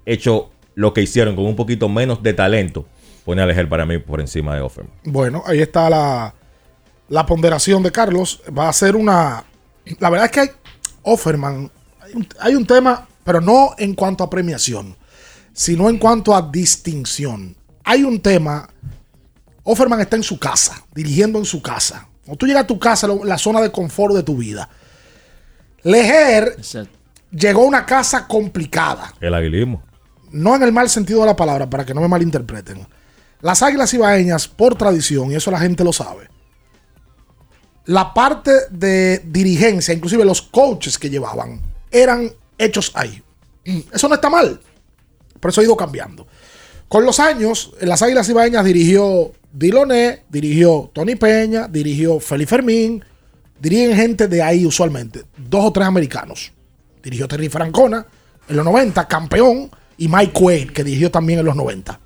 hecho lo que hicieron con un poquito menos de talento, pone a Lejer para mí por encima de Offerman. Bueno, ahí está la, la ponderación de Carlos. Va a ser una. La verdad es que hay Offerman. Hay un, hay un tema, pero no en cuanto a premiación, sino en cuanto a distinción. Hay un tema. Offerman está en su casa, dirigiendo en su casa. Cuando tú llegas a tu casa, lo- la zona de confort de tu vida. Lejer llegó a una casa complicada. El aguilismo. No en el mal sentido de la palabra, para que no me malinterpreten. Las águilas ibaeñas, por tradición, y eso la gente lo sabe, la parte de dirigencia, inclusive los coaches que llevaban, eran hechos ahí. Eso no está mal, pero eso ha ido cambiando. Con los años, las águilas ibaeñas dirigió Diloné, dirigió Tony Peña, dirigió Félix Fermín, dirigen gente de ahí usualmente, dos o tres americanos. Dirigió Terry Francona en los 90, campeón, y Mike Quaid, que dirigió también en los 90.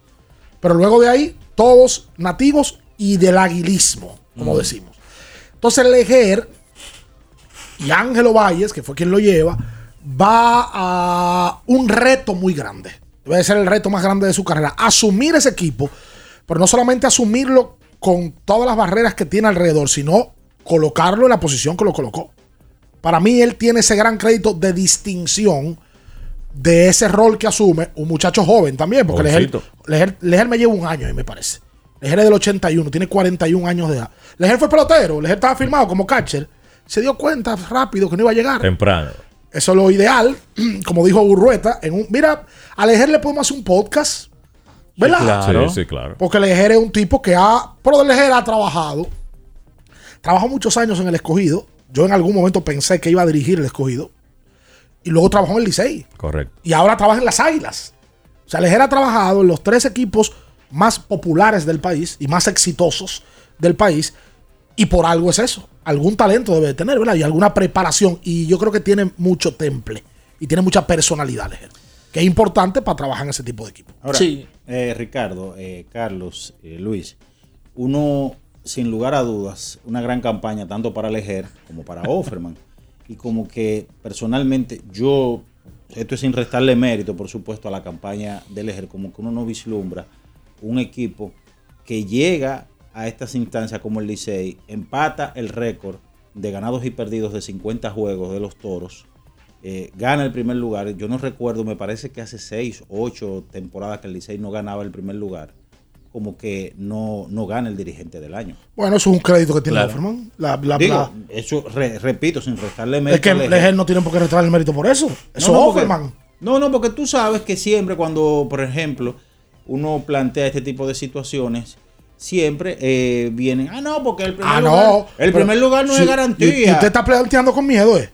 Pero luego de ahí, todos nativos y del aguilismo, como Mm. decimos. Entonces Lejer y Ángelo Valles, que fue quien lo lleva, va a un reto muy grande. Debe ser el reto más grande de su carrera. Asumir ese equipo, pero no solamente asumirlo con todas las barreras que tiene alrededor, sino colocarlo en la posición que lo colocó. Para mí él tiene ese gran crédito de distinción de ese rol que asume un muchacho joven también, porque Lejer, Jovencito. Lejer- Lejer me lleva un año, ahí me parece. Lejer es del 81, tiene 41 años de edad. Lejer fue pelotero, Lejer estaba firmado como catcher. Se dio cuenta rápido que no iba a llegar. Temprano. Eso es lo ideal, como dijo Burrueta. En un, mira, a Lejer le podemos hacer un podcast, ¿verdad? Sí, sí, claro. Porque Lejer es un tipo que ha, pero Lejer ha trabajado. Trabajó muchos años en el escogido. Yo en algún momento pensé que iba a dirigir el escogido. Y luego trabajó en el Licey. Correcto. Y ahora trabaja en las Águilas. O sea, Lejer ha trabajado en los tres equipos más populares del país y más exitosos del país. Y por algo es eso. algún talento debe de tener, ¿verdad? Y alguna preparación. Y yo creo que tiene mucho temple y tiene mucha personalidad, Lejer, que es importante para trabajar en ese tipo de equipo. Ahora, eh, Ricardo, eh, Carlos, eh, Luis, uno, sin lugar a dudas, una gran campaña tanto para Lejer como para Offerman. y como que personalmente yo, esto es sin restarle mérito, por supuesto, a la campaña de Lejer, como que uno no vislumbra un equipo que llega a estas instancias como el Licey, empata el récord de ganados y perdidos de 50 juegos de los Toros, eh, gana el primer lugar. Yo no recuerdo, me parece que hace 6, 8 temporadas que el Licey no ganaba el primer lugar. Como que no, no gana el dirigente del año. Bueno, eso es un crédito que tiene Claro. Offerman. La, la- Digo, la- eso re- repito, sin restarle es mérito. que a Lejer. Lejer no tiene por qué retraer el mérito por eso. Eso No, no, es porque-. No, no, porque tú sabes que siempre cuando, por ejemplo, uno plantea este tipo de situaciones, siempre eh, vienen, ah, no, porque el primer Ah, lugar, no. el primer lugar no es garantía. Y, usted está planteando con miedo, ¿eh?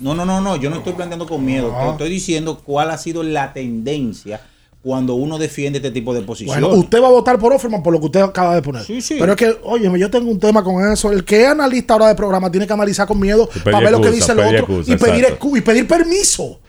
No, no, no, no, yo no estoy planteando con miedo, te estoy diciendo cuál ha sido la tendencia cuando uno defiende este tipo de posiciones. Bueno, usted va a votar por Offerman por lo que usted acaba de poner. Sí, sí. Pero es que, oye, yo tengo un tema con eso. El que es analista ahora de programa tiene que analizar con miedo para ver lo que dice el otro excusa, y, pedir y pedir permiso.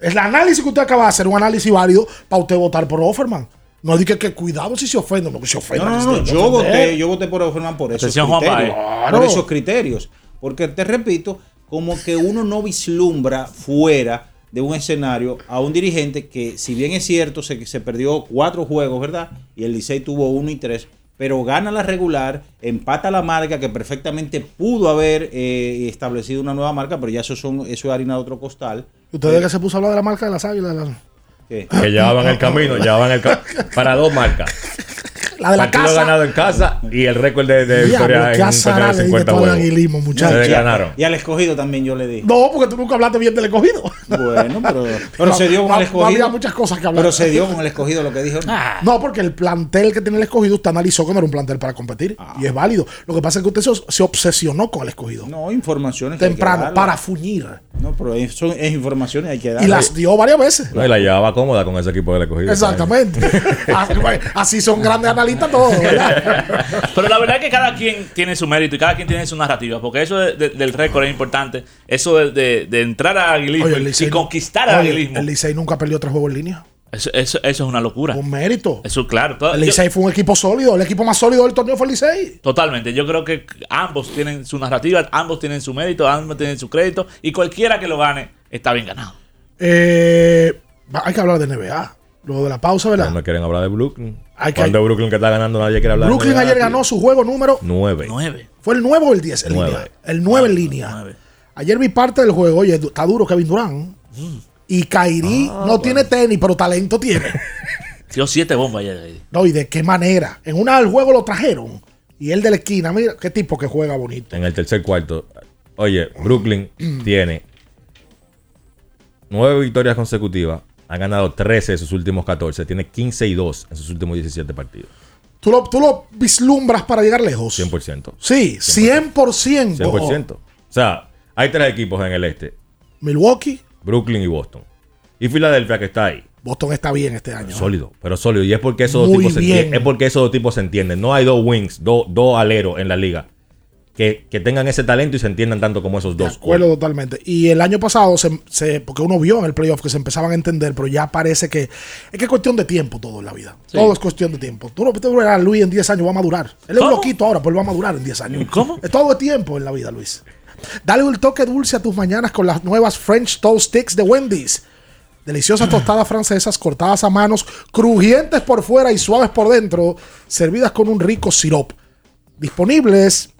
El análisis que usted acaba de hacer es un análisis válido para usted votar por Offerman. No diga que cuidado si se ofende, no que se ofenda. No, no, que no, yo voté, yo voté por Offerman por esos Atención, Juan criterios. Por Claro. esos criterios. Porque te repito, como que uno no vislumbra fuera de un escenario a un dirigente que, si bien es cierto, se, se perdió cuatro juegos, ¿verdad? Y el Licey tuvo uno y tres, pero gana la regular, empata la marca que perfectamente pudo haber eh, establecido una nueva marca, pero ya eso, son, eso es harina de otro costal. ¿Usted ve que se puso a hablar de la marca de las águilas? La, ¿Qué? Que llevaban el camino, llevaban el camino para dos marcas. La de la Partido casa. ganado en casa y el récord de, de victoria en un de dije 50 tú al juegos. aguilismo, muchacho. Ustedes ganaron. Y al escogido también yo le di. No, porque tú nunca hablaste bien del escogido. Bueno, pero, pero No, se dio con no, el no escogido. había muchas cosas que hablar. Pero se dio con el escogido lo que dijo. No, porque el plantel que tiene el escogido, usted analizó que no era un plantel para competir. Y es válido. Lo que pasa es que usted se, se obsesionó con el escogido. No, informaciones. que hay que Temprano, para fuñir. No, pero es, son, es informaciones hay que dar. Y las dio varias veces. No, y la llevaba cómoda con ese equipo del escogido. Exactamente. así son grandes analistas Pero la verdad es que cada quien tiene su mérito y cada quien tiene su narrativa, porque eso de- de- del récord es importante. Eso de, entrar al aguilismo Oye, y conquistar Oye, aguilismo, El Licey nunca perdió tres juegos en línea. eso, eso- eso es una locura. Un mérito. Eso, claro. todo- El Licey fue un equipo sólido. El equipo más sólido del torneo fue el Licey. totalmente. Yo creo que ambos tienen su narrativa, ambos tienen su mérito, ambos tienen su crédito y cualquiera que lo gane está bien ganado. Eh, hay que hablar de NBA. Luego de la pausa, ¿verdad? No me quieren hablar de Brooklyn. Hay que- Cuando Brooklyn que está ganando nadie quiere hablar Brooklyn de ayer ganó su juego número. 9. ¿Fue el 9 o el 10 en Nueve. línea? El 9 en línea. Ayer vi parte del juego. Oye, está duro Kevin Durant. Y Kairi Ah, no tiene tenis, pero talento tiene. Dio siete bombas ayer. no, y de qué manera. En una del juego lo trajeron. Y él de la esquina, mira, qué tipo que juega bonito. En el tercer cuarto. Oye, Brooklyn Mm. tiene nueve victorias consecutivas. Ha ganado 13 de sus últimos 14. Tiene 15 y 2 en sus últimos 17 partidos. ¿Tú lo, tú lo vislumbras para llegar lejos? 100%. Sí, 100%. 100%. O sea, hay tres equipos en el este. Milwaukee, Brooklyn y Boston. Y Filadelfia que está ahí. Boston está bien este año. Sólido, pero sólido. Y es porque esos dos tipos se entienden. Es porque esos dos tipos se entienden. No hay dos wings, dos, dos aleros en la liga que, que tengan ese talento y se entiendan tanto como esos De dos. acuerdo totalmente. Y el año pasado, se, se- porque uno vio en el playoff que se empezaban a entender, pero ya parece que es que es cuestión de tiempo todo en la vida. Sí. Todo es cuestión de tiempo. Tú no puedes ver a Luis en 10 años, va a madurar. Él es un loquito ahora, pero él va a madurar en 10 años. ¿Cómo? Es todo de tiempo en la vida, Luis. Dale un toque dulce a tus mañanas con las nuevas French Toast Sticks de Wendy's. Deliciosas tostadas francesas cortadas a manos, crujientes por fuera y suaves por dentro, servidas con un rico sirop. Disponibles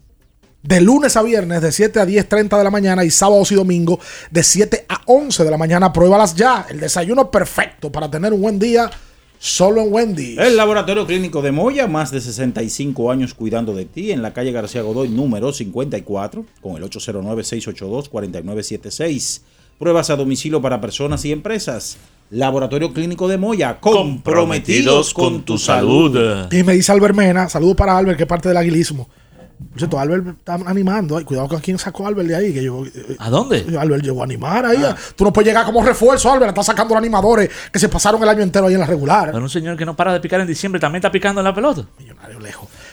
de lunes a viernes de 7 a 10.30 de la mañana y sábados y domingos de 7 a 11 de la mañana. Pruébalas ya. El desayuno perfecto para tener un buen día solo en Wendy's. El Laboratorio Clínico de Moya, más de 65 años cuidando de ti, en la calle García Godoy, número 54, con el 809-682-4976. Pruebas a domicilio para personas y empresas. Laboratorio Clínico de Moya, comprometidos con tu salud. Y me dice Albert Mena, saludos para Albert, que es parte del aguilismo. Por cierto, Albert está animando. Ay, cuidado con quién sacó a Albert de ahí. Que llegó, eh, ¿A dónde? Albert llegó a animar ahí. Tú no puedes llegar como refuerzo, Albert. Está sacando los animadores que se pasaron el año entero ahí en la regular. Pero un señor que no para de picar en diciembre también está picando en la pelota.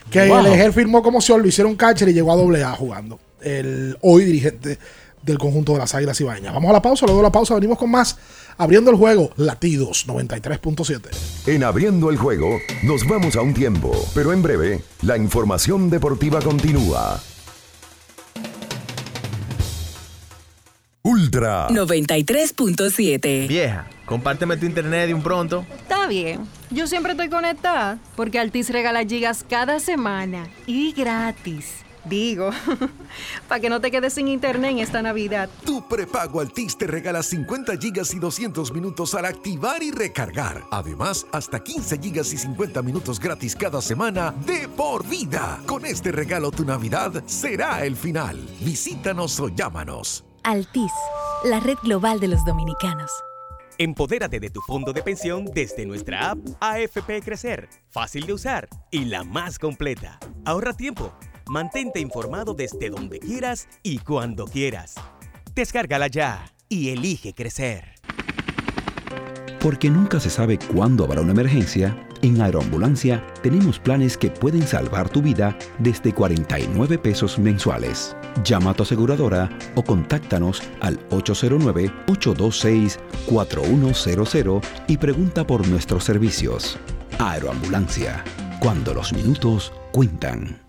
Que Wow. el Ejer firmó como opción, lo hicieron catcher y llegó a doble A jugando. el hoy dirigente del conjunto de las Águilas Ibañas. Vamos a la pausa, luego de la pausa venimos con más. Abriendo el juego, latidos 93.7. En abriendo el juego, nos vamos a un tiempo, pero en breve, la información deportiva continúa. Ultra 93.7. Vieja, compárteme tu internet de un pronto. Está bien. Yo siempre estoy conectada porque Altis regala gigas cada semana y gratis. Digo, para que no te quedes sin internet en esta Navidad. Tu prepago Altis te regala 50 gigas y 200 minutos al activar y recargar. Además, hasta 15 gigas y 50 minutos gratis cada semana de por vida. Con este regalo tu Navidad será el final. Visítanos o llámanos. Altis, la red global de los dominicanos. Empodérate de tu fondo de pensión desde nuestra app AFP Crecer, fácil de usar y la más completa. Ahorra tiempo, mantente informado desde donde quieras y cuando quieras. Descárgala ya y elige crecer. Porque nunca se sabe cuándo habrá una emergencia, en Aeroambulancia tenemos planes que pueden salvar tu vida desde 49 pesos mensuales. Llama a tu aseguradora o contáctanos al 809-826-4100 y pregunta por nuestros servicios. Aeroambulancia, cuando los minutos cuentan.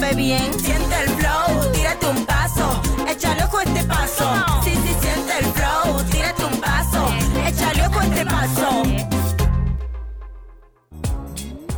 sabe bien. Siente el flow, tírate un paso, échale ojo este paso. Sí, sí, siente el flow, tírate un paso, échale ojo este paso.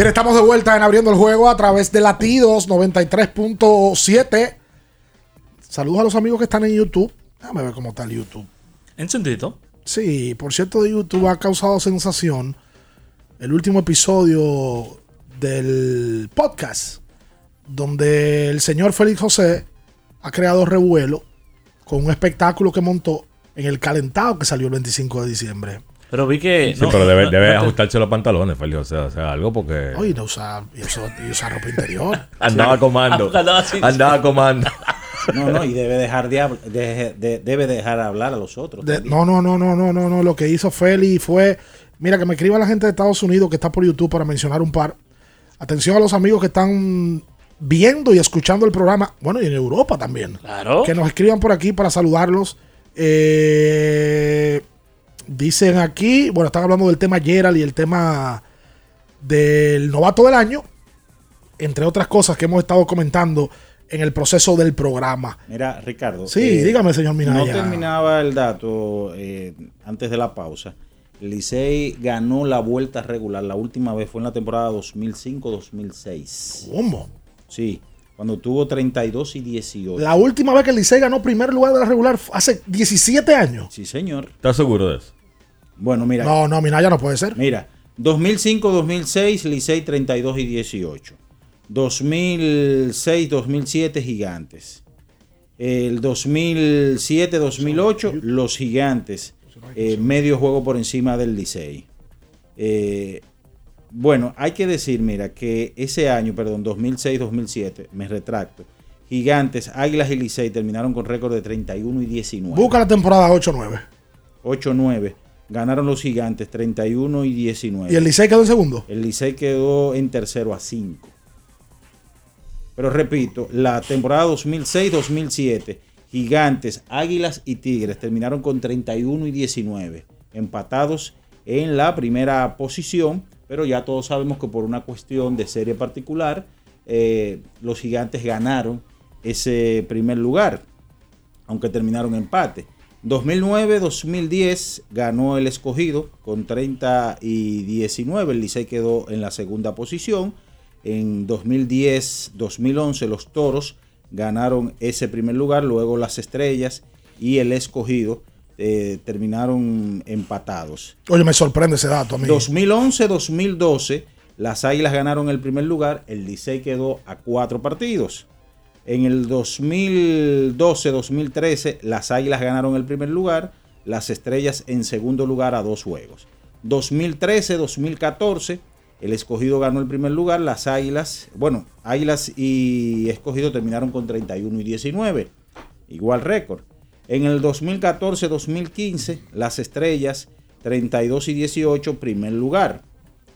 Bien, estamos de vuelta en abriendo el juego a través de Latidos 93.7. Saludos a los amigos que están en YouTube. Déjame ver cómo está el YouTube. ¿Encendido? Sí, por cierto, de YouTube ha causado sensación el último episodio del podcast, donde el señor Félix José ha creado revuelo con un espectáculo que montó en el calentado que salió el 25 de diciembre. Pero vi que. Sí, pero debe, debe ajustarse los pantalones, Félix. O sea, o sea, algo porque. Oye, no usa, y usa, y usa ropa interior. Andaba comando. Andaba comando. No, no, y debe dejar de, hab- de- de- debe dejar hablar a los otros. De- no, no, no, no, no, no, no. Lo que hizo Feli fue. Mira, que me escriba la gente de Estados Unidos que está por YouTube para mencionar un par. Atención a los amigos que están viendo y escuchando el programa. Bueno, y en Europa también. Claro. Que nos escriban por aquí para saludarlos. Eh, dicen aquí, bueno, están hablando del tema Gerald y el tema del novato del año. Entre otras cosas que hemos estado comentando en el proceso del programa. Mira, Ricardo. Sí, eh, dígame, señor Minaya. No terminaba el dato eh, antes de la pausa. El Licey ganó la vuelta regular. La última vez fue en la temporada 2005-2006. ¿Cómo? Sí, cuando tuvo 32 y 18. La última vez que el Licey ganó primer lugar de la regular fue hace 17 años. Sí, señor. ¿Estás seguro de eso? Bueno, mira. No, no, Minaya no puede ser. Mira, 2005-2006, Licey 32 y 18. 2006-2007, Gigantes. El 2007-2008, los Gigantes. Eh, medio juego por encima del Licey. Eh, bueno, hay que decir, mira, que ese año, perdón, 2006-2007, me retracto. Gigantes, Águilas y Licey terminaron con récord de 31 y 19. Busca la temporada 8-9. 8-9. Ganaron los gigantes 31 y 19. ¿Y el Licey quedó en segundo? El Licey quedó en tercero a 5. Pero repito, la temporada 2006-2007, Gigantes, Águilas y Tigres terminaron con 31 y 19, empatados en la primera posición, pero ya todos sabemos que por una cuestión de serie particular, eh, los Gigantes ganaron ese primer lugar, aunque terminaron empate. 2009-2010 ganó el escogido con 30 y 19. El Licey quedó en la segunda posición. En 2010-2011 los toros ganaron ese primer lugar. Luego las estrellas y el escogido eh, terminaron empatados. Oye, me sorprende ese dato a mí. 2011-2012 las águilas ganaron el primer lugar. El Licey quedó a cuatro partidos. En el 2012-2013 las Águilas ganaron el primer lugar, las Estrellas en segundo lugar a dos juegos. 2013-2014 el Escogido ganó el primer lugar, las Águilas, bueno, Águilas y Escogido terminaron con 31 y 19, igual récord. En el 2014-2015 las Estrellas 32 y 18 primer lugar.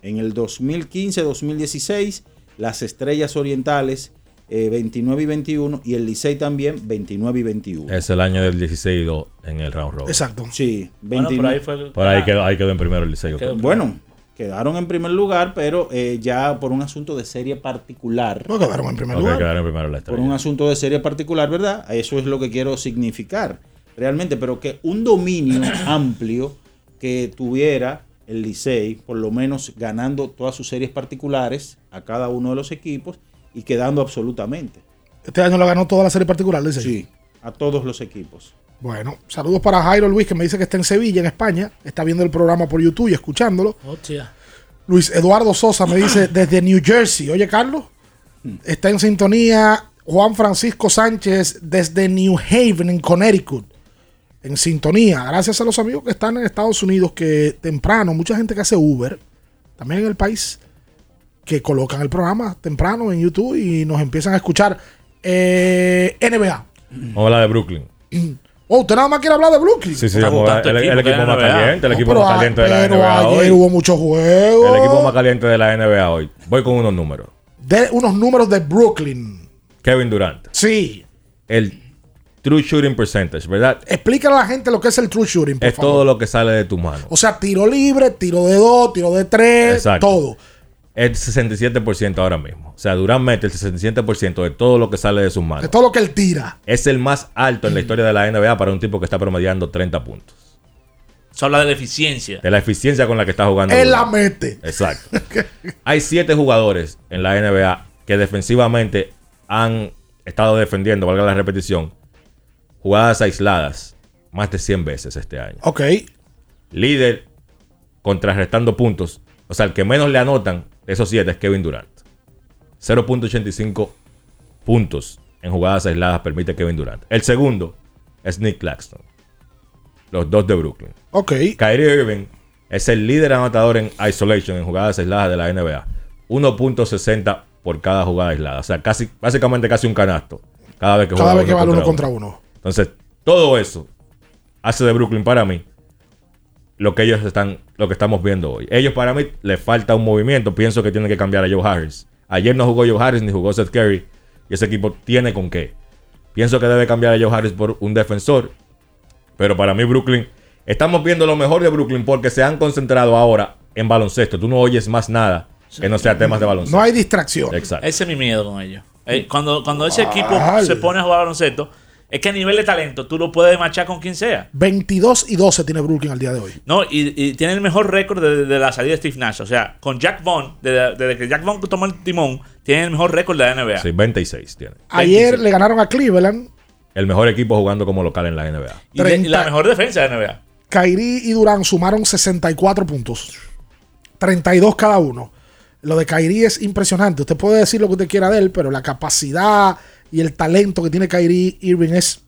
En el 2015-2016 las Estrellas Orientales eh, 29 y 21 y el Licey también 29 y 21. Es el año del 16 y 2 en el round robin. Exacto. Sí, Bueno, 29. por ahí fue- Por ahí quedó, ahí quedó en primero el Licey. Quedó- Bueno, quedaron en primer lugar, pero eh, ya por un asunto de serie particular. No quedaron en primer lugar. quedaron primero la Por un asunto de serie particular, ¿verdad? Eso es lo que quiero significar realmente, pero que un dominio amplio que tuviera el Licey, por lo menos ganando todas sus series particulares a cada uno de los equipos y quedando absolutamente. Este año lo ganó toda la serie particular, dice. Sí, a todos los equipos. Bueno, saludos para Jairo Luis, que me dice que está en Sevilla, en España. Está viendo el programa por YouTube y escuchándolo. Hostia. Luis Eduardo Sosa me dice desde New Jersey. Oye, Carlos, está en sintonía. Juan Francisco Sánchez desde New Haven, en Connecticut. En sintonía. Gracias a los amigos que están en Estados Unidos, que temprano, mucha gente que hace Uber, también en el país, que colocan el programa temprano en YouTube y nos empiezan a escuchar. Eh, NBA. Vamos a hablar de Brooklyn. Oh, usted nada más quiere hablar de Brooklyn. Sí, sí, el, el equipo más caliente, el No, equipo pero más caliente de la NBA ayer hoy. hubo muchos juegos. El equipo más caliente de la NBA hoy. Voy con unos números. De unos números de Brooklyn. Kevin Durant. Sí. El true shooting percentage, ¿verdad? Explícale a la gente lo que es el true shooting, por Es favor. todo lo que sale de tu mano. O sea, tiro libre, tiro de dos, tiro de tres, Exacto. todo. El 67% ahora mismo. O sea, Durant mete el 67% de todo lo que sale de sus De manos. todo lo que él tira. Es el más alto en la historia de la NBA para un tipo que está promediando 30 puntos. Eso habla de la eficiencia. De la eficiencia con la que está jugando. Él la mete. Exacto. Hay siete jugadores en la NBA que defensivamente han estado defendiendo, valga la repetición, jugadas aisladas más de 100 veces este año. Ok. Líder contrarrestando puntos. O sea, el que menos le anotan de esos siete es Kevin Durant. 0.85 puntos en jugadas aisladas permite Kevin Durant. El segundo es Nick Claxton. Los dos de Brooklyn. Ok. Kyrie Irving es el líder anotador en isolation, en jugadas aisladas de la NBA. 1.60 por cada jugada aislada. O sea, casi, básicamente casi un canasto. Cada vez que Cada juega vez que vale uno contra uno. Entonces, todo eso hace de Brooklyn para mí lo que ellos están, lo que estamos viendo hoy. Ellos para mí les falta un movimiento. Pienso que tienen que cambiar a Joe Harris. Ayer no jugó Joe Harris ni jugó Seth Curry. Y ese equipo tiene con qué. Pienso que debe cambiar a Joe Harris por un defensor. Pero para mí Brooklyn, estamos viendo lo mejor de Brooklyn porque se han concentrado ahora en baloncesto. Tú no oyes más nada que no sea temas de baloncesto. No hay distracción. Exacto. Ese es mi miedo con ellos. Eh, cuando, cuando ese equipo Vale. se pone a jugar baloncesto, es que a nivel de talento tú lo puedes marchar con quien sea. 22 y 12 tiene Brooklyn al día de hoy. No, y, y tiene el mejor récord de, de la salida de Steve Nash. O sea, con Jack Vaughn, desde, desde que Jack Vaughn tomó el timón, tiene el mejor récord de la NBA. Sí, 26 tiene. Ayer le ganaron a Cleveland. El mejor equipo jugando como local en la NBA. Y, de- y la 30. mejor defensa de la NBA. Kyrie y Durán sumaron 64 puntos. 32 cada uno. Lo de Kyrie es impresionante. Usted puede decir lo que usted quiera de él, pero la capacidad y el talento que tiene Kyrie Irving es.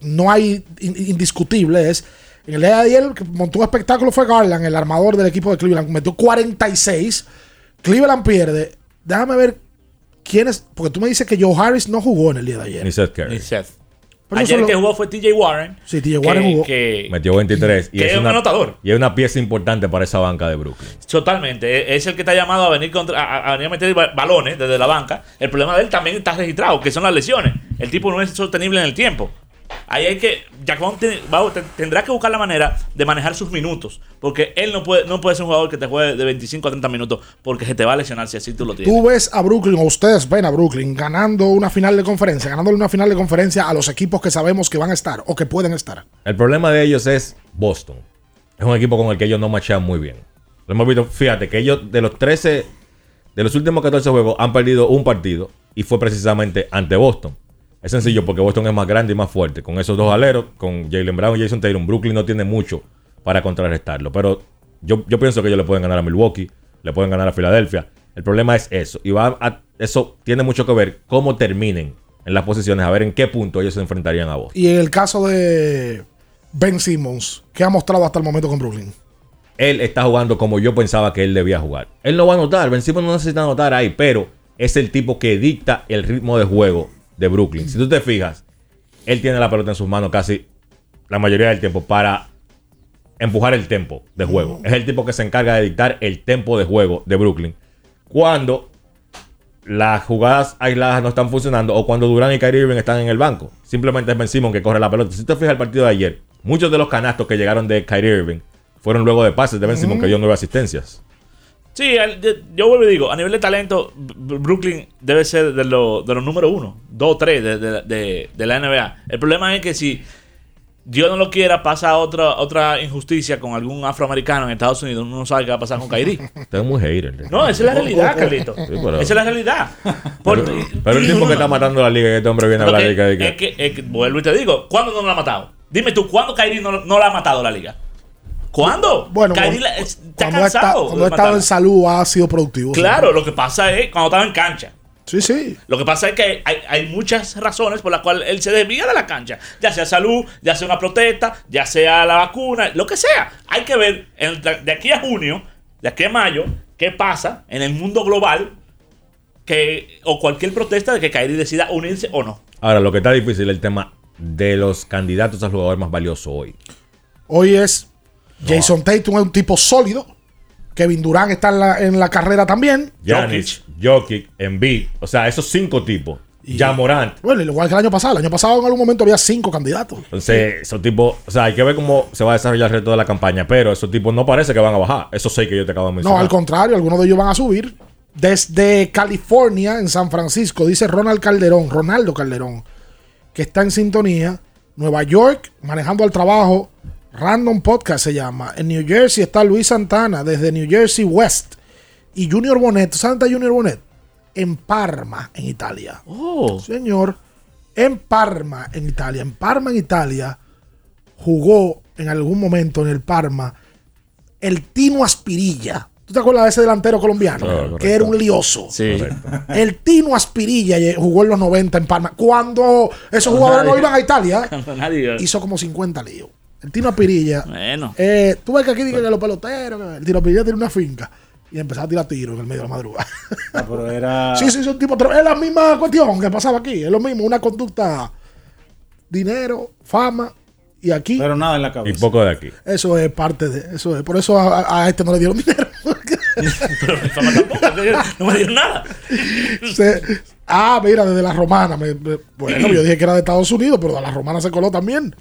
No hay in- indiscutible. Es. En el día de ayer, el que montó un espectáculo fue Garland, el armador del equipo de Cleveland. Metió 46. Cleveland pierde. Déjame ver quiénes. Porque tú me dices que Joe Harris no jugó en el día de ayer. Ni Seth Curry. Ni Seth. Pero Ayer el que lo- jugó fue TJ Warren. Sí, TJ Warren que- jugó. que- Metió 23. que es un anotador. Y es una pieza importante para esa banca de Brooklyn. Totalmente. Es el que está llamado a venir, contra, a, a venir a meter ba- balones desde la banca. El problema de él también está registrado, que son las lesiones. El tipo no es sostenible en el tiempo. Ahí hay que. Jack Vaughn tiene- va- tendrá que buscar la manera de manejar sus minutos. Porque él no puede, no puede ser un jugador que te juegue de 25 a 30 minutos porque se te va a lesionar si así tú lo tienes. Tú ves a Brooklyn, o ustedes ven a Brooklyn ganando una final de conferencia, ganándole una final de conferencia a los equipos que sabemos que van a estar o que pueden estar. El problema de ellos es Boston. Es un equipo con el que ellos no machean muy bien. Lo hemos visto, fíjate que ellos de los 13, de los últimos 14 juegos han perdido un partido y fue precisamente ante Boston. Es sencillo porque Boston es más grande y más fuerte. Con esos dos aleros, con Jalen Brown y Jason Tatum, Brooklyn no tiene mucho para contrarrestarlo. Pero yo, yo pienso que ellos le pueden ganar a Milwaukee, le pueden ganar a Filadelfia. El problema es eso. Y va a- eso tiene mucho que ver cómo terminen en las posiciones, a ver en qué punto ellos se enfrentarían a Boston. Y en el caso de Ben Simmons, ¿qué ha mostrado hasta el momento con Brooklyn? él está jugando como yo pensaba que él debía jugar. Él no va a anotar, Ben Simmons no necesita anotar ahí, pero es el tipo que dicta el ritmo de juego de Brooklyn. Si tú te fijas, él tiene la pelota en sus manos casi la mayoría del tiempo para empujar el tempo de juego. Es el tipo que se encarga de dictar el tempo de juego de Brooklyn. Cuando las jugadas aisladas no están funcionando o cuando Durán y Kyrie Irving están en el banco. Simplemente es Ben Simmons que corre la pelota. Si te fijas el partido de ayer, muchos de los canastos que llegaron de Kyrie Irving fueron luego de pases de Ben Simmons que dio nueve asistencias. Sí, yo, vuelvo y digo, a nivel de talento, Brooklyn debe ser de, lo- de los número uno, dos o tres de, de- de- la NBA. El problema es que si Dios no lo quiera, pasa otra, otra injusticia con algún afroamericano en Estados Unidos, uno no sabe qué va a pasar con Kyrie. Usted es muy hater. No, esa es la realidad, Carlito. Sí, Esa es la realidad. Por- Pero, pero el tipo que está matando la liga este hombre viene a hablar de que, es que, es que- vuelvo y te digo, ¿cuándo no lo ha matado? Dime tú, ¿cuándo Kyrie no, no la ha matado la liga? ¿Cuándo? Bueno, Kyrie cuando- está Cuando cansado. cuando ha estado en salud ha sido productivo. Claro, lo que pasa es cuando estaba en cancha. Sí, sí. Lo que pasa es que hay, hay muchas razones por las cuales él se desvía de la cancha. Ya sea salud, ya sea una protesta, ya sea la vacuna, lo que sea. Hay que ver en- de aquí a junio, de aquí a mayo, qué pasa en el mundo global que, o cualquier protesta de que Kyrie decida unirse o no. Ahora, lo que está difícil es el tema de los candidatos al jugador más valioso hoy. Hoy es Jason Tatum es un tipo sólido. Kevin Durant está en la, en la carrera también. Giannis, Jokic, Embiid, o sea, esos cinco tipos. Ya Morant. Bueno, igual que el año pasado. El año pasado en algún momento había cinco candidatos. Entonces, esos tipos, o sea, hay que ver cómo se va a desarrollar el resto de la campaña, pero esos tipos no parece que van a bajar. Esos seis que yo te acabo de No, mencionar. al contrario, algunos de ellos van a subir. Desde California, en San Francisco, dice Ronald Calderón, Ronaldo Calderón, que está en sintonía. Nueva York, manejando al trabajo. Random Podcast se llama. En New Jersey está Luis Santana, desde New Jersey West. Y Junior Bonet. ¿Tú sabes dónde está Junior Bonet? En Parma, en Italia. Oh. Señor, en Parma, en Italia. En Parma, en Italia, jugó en algún momento en el Parma el Tino Aspirilla. ¿Tú te acuerdas de ese delantero colombiano? Claro, que era un lioso. Sí. El Tino Aspirilla jugó en los 90 en Parma. Cuando esos jugadores no iban a Italia, nadie- hizo como 50 líos. El Tino Aspirilla. Bueno. eh, tú ves que aquí dicen que los peloteros, el Tino Aspirilla tiene una finca. Y empezó a tirar tiros en el medio de la madrugada. Ah, pero era. Sí, sí, es un tipo. Es la misma cuestión que pasaba aquí. Es lo mismo, una conducta. Dinero, fama. Y aquí. Pero nada en la Y cabeza. poco de aquí. Eso es parte de. Eso es. Por eso a, a este no le dieron dinero. Pero mi fama tampoco, no me dieron nada. Se- ah, mira, desde la romana. me- me- bueno, yo dije que era de Estados Unidos, pero de la romana se coló también.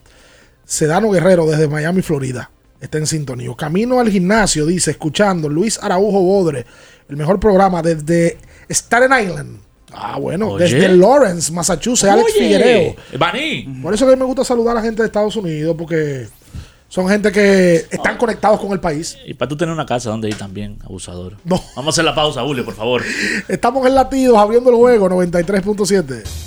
Sedano Guerrero desde Miami, Florida. Está en sintonía. Camino al gimnasio, dice, escuchando. Luis Araujo Bodre, el mejor programa desde Staten Island. Ah, bueno, Oye. desde Lawrence, Massachusetts, Alex Oye, Figuereo. Baní. Por eso que me gusta saludar a la gente de Estados Unidos, porque son gente que están conectados con el país. Y para tú tener una casa donde ir también, abusador. No. Vamos a hacer la pausa, Julio, por favor. Estamos en latidos abriendo el juego 93.7.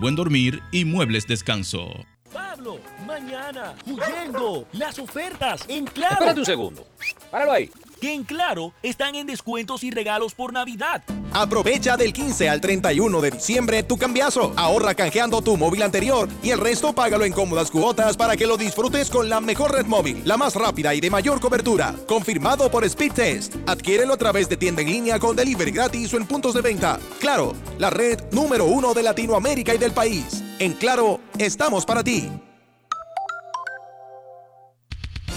buen dormir y muebles descanso. Pablo, mañana, huyendo, las ofertas en Claro. Espérate un segundo. Páralo ahí. Que en Claro están en descuentos y regalos por Navidad. Aprovecha del 15 al 31 de diciembre tu cambiazo. Ahorra canjeando tu móvil anterior y el resto págalo en cómodas cuotas para que lo disfrutes con la mejor red móvil, la más rápida y de mayor cobertura. Confirmado por Speed Test. Adquiérelo a través de tienda en línea con delivery gratis o en puntos de venta. Claro, la red número uno de Latinoamérica y del país. En Claro, estamos para ti.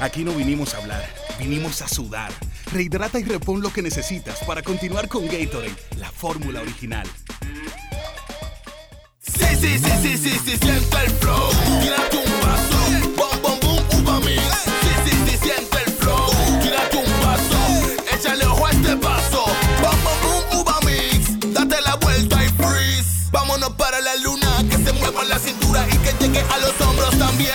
Aquí no vinimos a hablar, vinimos a sudar. Rehidrata y repon lo que necesitas para continuar con Gatorade, la fórmula original. Sí, sí, sí, sí, sí, sí, siente el flow. Tírate un paso. Bom, bom, boom, uva mix. Sí, sí, sí, siente el flow. Tírate un paso. Échale ojo a este paso. Bom, bom, boom, uva mix. Date la vuelta y freeze. Vámonos para la luna. Que se mueva la cintura y que llegue a los hombros también.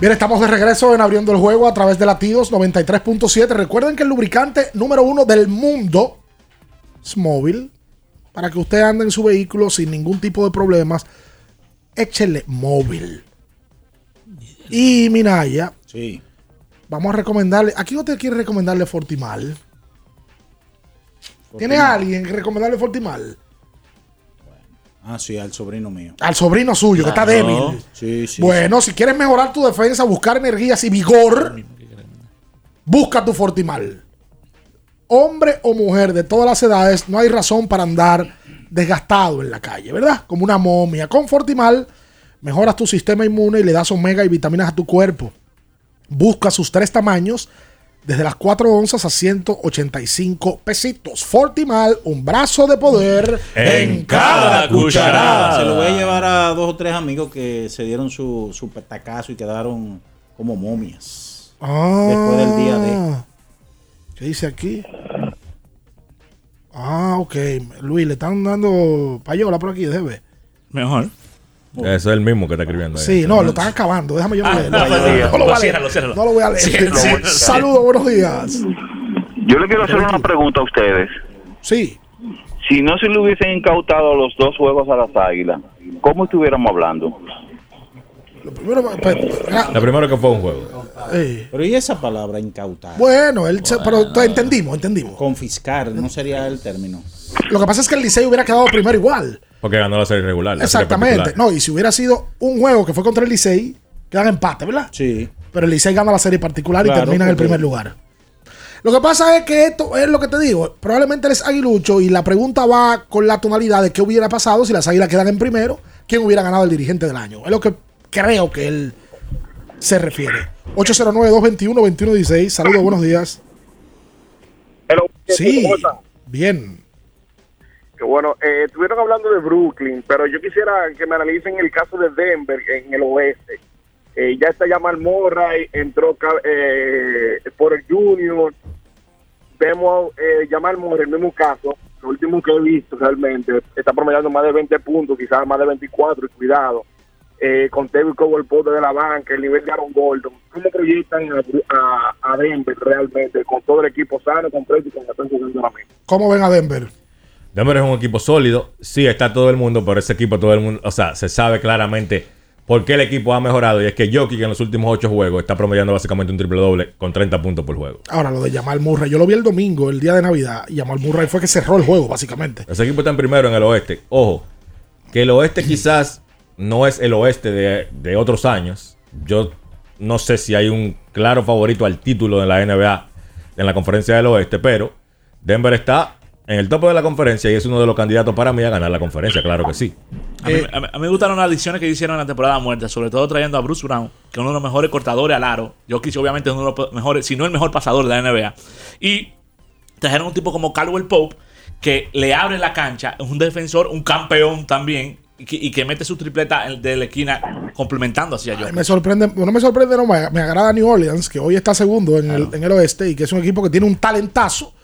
Bien, estamos de regreso en abriendo el juego a través de latidos 93.7. Recuerden que el lubricante número uno del mundo es móvil. Para que usted ande en su vehículo sin ningún tipo de problemas, échele móvil. Y Minaya, Sí. vamos a recomendarle. ¿A quién usted quiere recomendarle Fortimal? ¿Tiene alguien que recomendarle Fortimal? Ah, sí, al sobrino mío. Al sobrino suyo, que está débil. Sí, sí. Bueno, si quieres mejorar tu defensa, buscar energías y vigor, busca tu Fortimal. Hombre o mujer de todas las edades, no hay razón para andar desgastado en la calle, ¿verdad? Como una momia. Con Fortimal mejoras tu sistema inmune y le das omega y vitaminas a tu cuerpo. Busca sus tres tamaños, desde las 4 onzas a 185 pesitos. Fortimal, un brazo de poder en cada cucharada. Se lo voy a llevar a dos o tres amigos que se dieron su, su petacazo y quedaron como momias. Ah. Después del día de. ¿Qué dice aquí? Ah, ok. Luis, le están dando payola por aquí, debe. Mejor. Ese es el mismo que está escribiendo ahí. Sí, no, lo están acabando. Déjame yo Ah, leerlo. no, pues, diga. No lo voy a leer. Ciérralo. No lo voy a leer. Ciérralo, Sí. ciérralo. Saludos, buenos días. Yo le quiero hacer una pregunta a ustedes. Sí. Si no se le hubiesen incautado los dos juegos a las águilas, ¿cómo estuviéramos hablando? Primero, pues, ah, La primera que fue un juego. eh, Pero ¿y esa palabra incautar? Bueno, él se- pero entendimos, entendimos. Confiscar, no sería el término. Lo que pasa es que el Licey hubiera quedado primero igual. Porque ganó la serie regular. la Exactamente. No, y si hubiera sido un juego que fue contra el Licey, quedan empate, ¿verdad? Sí. Pero el Licey gana la serie particular y termina en el primer lugar. Lo que pasa es que esto es lo que te digo. Probablemente él es aguilucho y la pregunta va con la tonalidad de qué hubiera pasado si las águilas quedan en primero, quién hubiera ganado el dirigente del año. Es lo que creo que él se refiere. 809-221-2116. Saludos, buenos días. Sí, ¿cómo está? bien. Bueno, eh, estuvieron hablando de Brooklyn, pero yo quisiera que me analicen el caso de Denver en el oeste. Eh, ya está Jamal Murray, entró eh, por el Junior. Vemos eh, Jamal Murray, el mismo caso, lo último que he visto realmente, está promediando más de 20 puntos, quizás más de 24, y cuidado. Eh, con Tevin como el pote de la banca, el nivel de Aaron Gordon. ¿Cómo proyectan a, Denver realmente, con todo el equipo sano, completo y con la jugando ahora mismo? ¿Cómo ven a Denver? Denver es un equipo sólido. Sí, está todo el mundo, pero ese equipo, todo el mundo, o sea, se sabe claramente por qué el equipo ha mejorado. Y es que Jokic en los últimos ocho juegos está promediando básicamente un triple doble con 30 puntos por juego. Ahora, lo de Jamal Murray. Yo lo vi el domingo, el día de Navidad, y Jamal Murray fue que cerró el juego, básicamente. Ese equipo está en primero en el oeste. Ojo, que el oeste quizás no es el oeste de, de otros años. Yo no sé si hay un claro favorito al título de la NBA en la conferencia del oeste, pero Denver está en el tope de la conferencia y es uno de los candidatos para mí a ganar la conferencia, claro que sí. A mí, a mí- a mí me gustaron las adiciones que hicieron en la temporada muerta, sobre todo trayendo a Bruce Brown, que es uno de los mejores cortadores al aro. Jokic obviamente es uno de los mejores, si no el mejor pasador de la NBA. Y trajeron un tipo como Caldwell Pope, que le abre la cancha, es un defensor, un campeón también, y que, y que mete su tripleta de la esquina complementando hacia Jokic. Me sorprende, no me sorprende, no, me, me agrada New Orleans, que hoy está segundo en, el, en el oeste y que es un equipo que tiene un talentazo.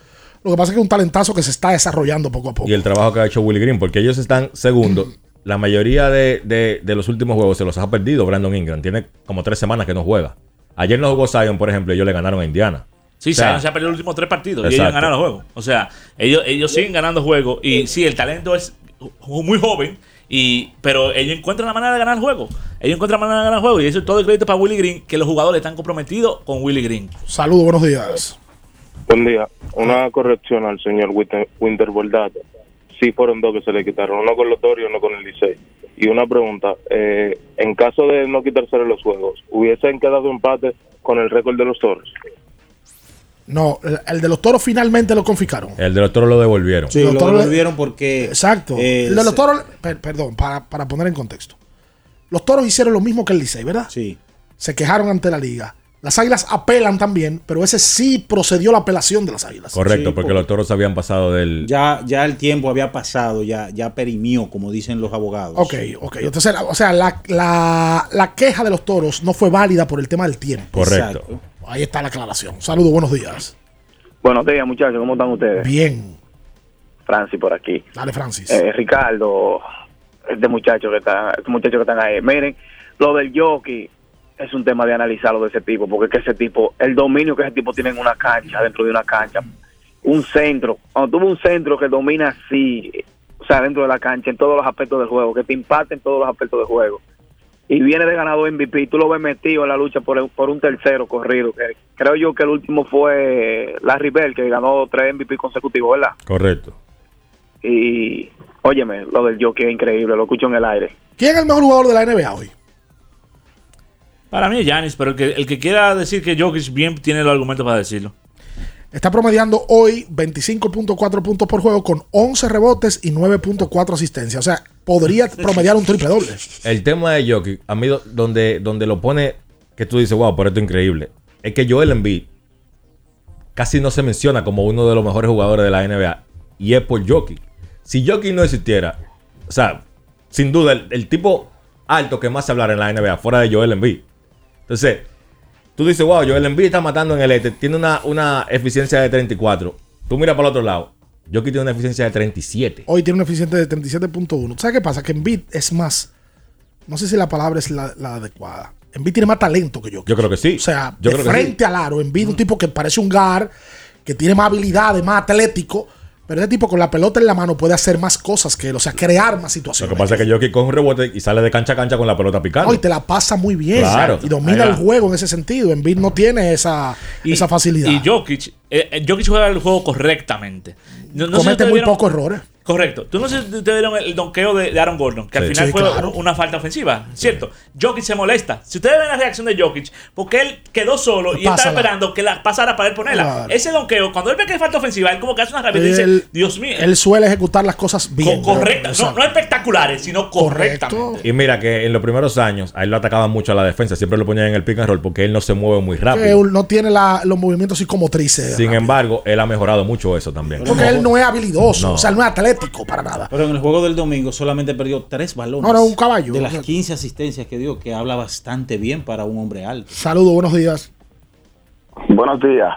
Lo que pasa es que es un talentazo que se está desarrollando poco a poco. Y el trabajo que ha hecho Willie Green, porque ellos están segundos. La mayoría de, de- de los últimos juegos se los ha perdido Brandon Ingram. Tiene como tres semanas que no juega. Ayer no jugó Zion, por ejemplo, ellos le ganaron a Indiana. Sí, O sea, Zion se ha perdido los últimos tres partidos y ellos ganaron los juegos. O sea, ellos, ellos siguen ganando juegos y sí, el talento es muy joven, y, pero ellos encuentran la manera de ganar el juego. Ellos encuentran la manera de ganar el juego y eso es todo el crédito para Willie Green, que los jugadores están comprometidos con Willie Green. Saludos, buenos días. Buen día. Una corrección al señor Winter. Sí fueron dos que se le quitaron, uno con los Toros y uno con el Licey. Y una pregunta, eh, en caso de no quitarse los juegos, ¿hubiesen quedado empate con el récord de los Toros? No, el, de los toros finalmente lo confiscaron. El de los toros lo devolvieron. Sí, Los lo toros- devolvieron porque. Exacto. eh, el de los toros, per- perdón, para, para poner en contexto. Los toros hicieron lo mismo que el Licey, ¿verdad? Sí. Se quejaron ante la liga. Las águilas apelan también, pero ese sí procedió la apelación de las águilas. Correcto, porque los toros habían pasado del. Ya, ya el tiempo había pasado, ya, ya perimió, como dicen los abogados. Ok, ok. Entonces, o sea, la, la- la queja de los toros no fue válida por el tema del tiempo. Correcto. Exacto. Ahí está la aclaración. Saludos, buenos días. Buenos días, muchachos. ¿Cómo están ustedes? Bien. Francis por aquí. Dale, Francis. Eh, Ricardo, este muchacho que está, este muchacho que están ahí. Miren, lo del jockey es un tema de analizarlo de ese tipo, porque es que ese tipo, el dominio que ese tipo tiene en una cancha, dentro de una cancha, un centro, cuando tuvo un centro que domina así, o sea, dentro de la cancha, en todos los aspectos del juego, que te impacta en todos los aspectos del juego, y viene de ganador MVP, y tú lo ves metido en la lucha por, el- por un tercero corrido, que creo yo que el último fue Larry Bell, que ganó tres MVP consecutivos, ¿verdad? Correcto. Y, óyeme, lo del jockey es increíble, lo escucho en el aire. ¿Quién es el mejor jugador de la NBA hoy? Para mí es Giannis, pero el que, el que quiera decir que Jokic bien tiene los argumentos para decirlo. Está promediando hoy 25.4 puntos por juego con 11 rebotes y 9.4 asistencias. O sea, podría promediar un triple doble. El tema de Jokic, a mí do- donde, donde lo pone, que tú dices, wow, pero esto es increíble, es que Joel Embiid casi no se menciona como uno de los mejores jugadores de la NBA. Y es por Jokic. Si Jokic no existiera, o sea, sin duda, el, el tipo alto que más se hablara en la NBA, fuera de Joel Embiid. Entonces, tú dices, wow, Joel Embiid está matando en el este, tiene una, una eficiencia de 34. Tú miras para el otro lado, Jokic tiene una eficiencia de 37. Hoy tiene un eficiente de 37.1. ¿Sabes qué pasa? Que Embiid es más. No sé si la palabra es la, la adecuada. Embiid tiene más talento que yo. Yo creo que sí. O sea, Yo de creo que sí. frente al aro. Embiid, un tipo que parece un guard, que tiene más habilidades, más atlético. Pero ese tipo con la pelota en la mano puede hacer más cosas que él. O sea, crear más Lo situaciones. que pasa es que Jokic coge un rebote y sale de cancha a cancha con la pelota picando. No, y te la pasa muy bien. Claro. Y domina el juego en ese sentido. Embiid no tiene esa, esa facilidad. Y Jokic, eh, eh, Jokic juega el juego correctamente. No- no sé si Comete muy pocos errores. Correcto. Tú no sé si te vieron el donqueo de, de Aaron Gordon, que al Sí. final Sí, fue claro. una falta ofensiva, ¿cierto? Jokic se molesta. Si ustedes ven la reacción de Jokic, porque él quedó solo y estaba esperando que la pasara para él ponerla. Claro. Ese donqueo, cuando él ve que es falta ofensiva, él como que hace una rabia y dice, Dios mío, Él suele ejecutar las cosas bien. co- correcta. No, espectaculares, sino correctamente. Y mira que en los primeros años a él lo atacaban mucho a la defensa, siempre lo ponían en el pick and roll porque él no se mueve muy rápido. él no tiene la- los movimientos psicomotrices. Sin embargo, él ha mejorado mucho eso también. Porque él no es habilidoso. No. O sea, él no es atlético para nada. Pero en el juego del domingo solamente perdió tres balones. Ahora un caballo. De las 15 asistencias que dio, que habla bastante bien para un hombre alto. Saludos, buenos días. Buenos días.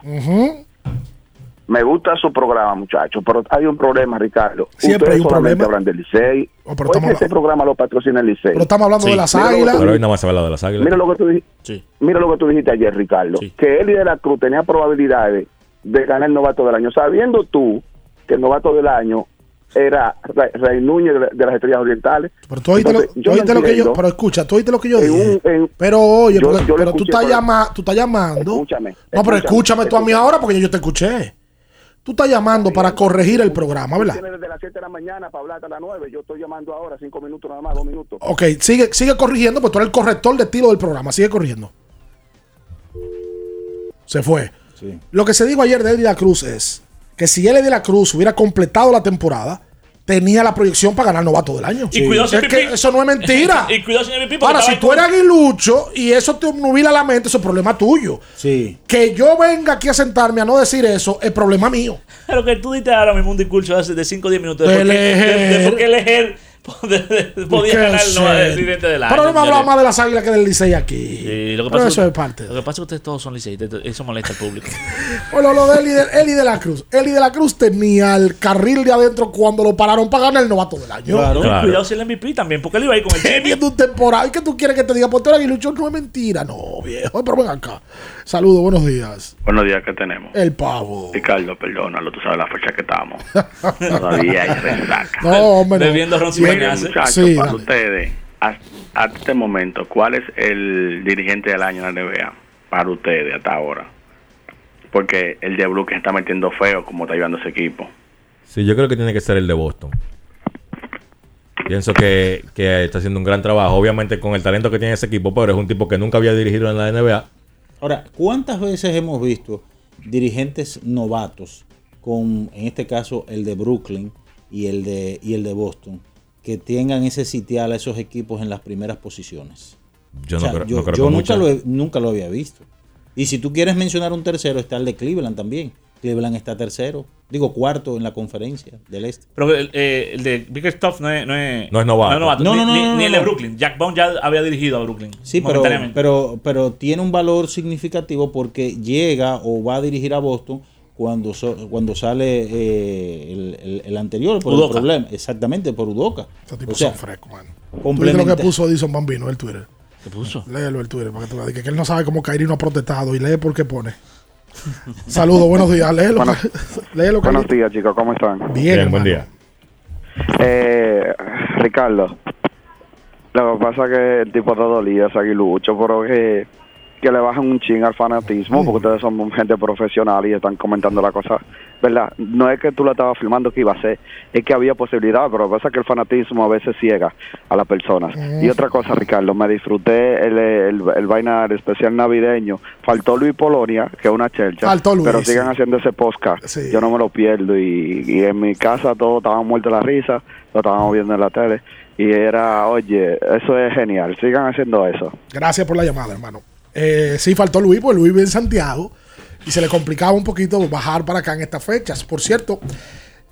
Me gusta su programa, muchachos, pero hay un problema, Ricardo. Siempre hay un solamente problema. hablan del Licey. Oh, pero ¿Por estamos qué ese hablando- programa lo patrocina el Licey? Pero estamos hablando de las Mira águilas. Pero hoy nada más se habla de las águilas. Mira lo que tú dijiste. Mira lo que tú dijiste ayer, Ricardo. Que Eli de la Cruz tenía probabilidades de ganar el novato del año. Sabiendo tú que el novato del año era Rey, Núñez de, de las Estrellas Orientales. Pero tú oíste, lo, Entonces, tú no oíste lo que yo. Pero escucha, tú oíste lo que yo dije. en- pero oye, yo- porque- yo lo pero tú estás, pero- llama, tú estás llamando. Escúchame. No, pero escúchame tú a mí ahora porque yo te escuché. Tú estás llamando para corregir el programa, ¿verdad? Tienes desde las 7 de la mañana para hablar hasta las 9. Yo estoy llamando ahora, 5 minutos nada más, 2 minutos. Ok, sigue, sigue corrigiendo, pues tú eres el corrector de estilo del programa. Sigue corrigiendo. Se fue. Lo que se dijo ayer de Eddie la Cruz es que si Eddie de la Cruz hubiera completado la temporada, tenía la proyección para ganar novato del año. Y cuidado, es que Pipi. eso no es mentira. y cuidado, señor Pipi, Ahora, si tú con- eres aguilucho y eso te nubila la mente, eso es problema tuyo. Sí. Que yo venga aquí a sentarme a no decir eso es problema mío. Pero que tú diste ahora mismo un discurso hace de 5 o 10 minutos de De por qué- Lejer. de- de por qué Lejer podía ¿Qué ganar el no- el presidente del año. Pero no hablado señores. más de las águilas que del Licey aquí. Sí, lo que Pero pasa eso es parte. Lo que pasa es que ustedes todos son liceístas, eso molesta al público. Bueno, lo de Eli de, Eli de la Cruz. Eli de la Cruz tenía el carril de adentro cuando lo pararon para ganar el novato del año. Claro. Cuidado si el MVP también, porque él iba ahí con el. Viendo un temporada. ¿Y qué tú quieres que te diga? Pues tú eres aguilucho. No es mentira. No, viejo. Pero ven acá. Saludos, buenos días. Buenos días que tenemos. El pavo. Ricardo, perdónalo, tú sabes la fecha que estamos. Todavía hay resaca. No, hombre. no. Bebiendo ron Muchachos, Sí, para dale. ustedes, hasta, hasta este momento, ¿cuál es el dirigente del año en la NBA? Para ustedes, hasta ahora. Porque el de Brooklyn está metiendo feo como está llevando ese equipo. Sí, yo creo que tiene que ser el de Boston. Pienso que, que está haciendo un gran trabajo, obviamente con el talento que tiene ese equipo, pero es un tipo que nunca había dirigido en la NBA. Ahora, ¿cuántas veces hemos visto dirigentes novatos con, en este caso, el de Brooklyn y el de, y el de Boston, que tengan ese sitial a esos equipos en las primeras posiciones? Yo O no sea, creo, yo, no creo yo nunca, lo he- nunca lo había visto. Y si tú quieres mencionar un tercero, está el de Cleveland también. Cleveland está tercero, digo cuarto en la conferencia del este. Pero el, eh, el de Bickerstaff no es, no es, No es novato. No, ni, no, no, ni- no, ni el de no. Brooklyn. Jack Bond ya había dirigido a Brooklyn. Sí, pero, pero, pero tiene un valor significativo porque llega o va a dirigir a Boston cuando, so- cuando sale eh, el, el- el anterior por Udoka. el problema. Exactamente, por Udoca. Estos tipos O sea, son frescos, man. ¿Tú viste lo complementa- que puso Edison Bambino en el Twitter? ¿Qué puso? Léelo el Twitter para que tú veas. Que, que él no sabe cómo Kairi no ha protestado y lee por qué pone. Saludos, buenos días. Léelo. Bueno, léelo, Buenos días, chicos, ¿cómo están? Bien, hermano. Eh, Ricardo, lo que pasa es que el tipo está dolido, es aguilucho, pero que, que le bajan un ching al fanatismo, porque ustedes son gente profesional y están comentando la cosa ¿verdad? No es que tú la estabas filmando que iba a ser, es que había posibilidad, pero lo que pasa es que el fanatismo a veces ciega a las personas. Mm. Y otra cosa, Ricardo, me disfruté el, el, el vaina especial navideño. Faltó Luis Polonia, que es una chelcha, pero sigan haciendo ese podcast. Yo no me lo pierdo y, y en mi casa todos estaban muertos de la risa, lo estábamos viendo en la tele y era, oye, eso es genial, sigan haciendo eso. Gracias por la llamada, hermano. Eh, sí, faltó Luis, pues Luis vive en Santiago y se le complicaba un poquito bajar para acá en estas fechas. Por cierto,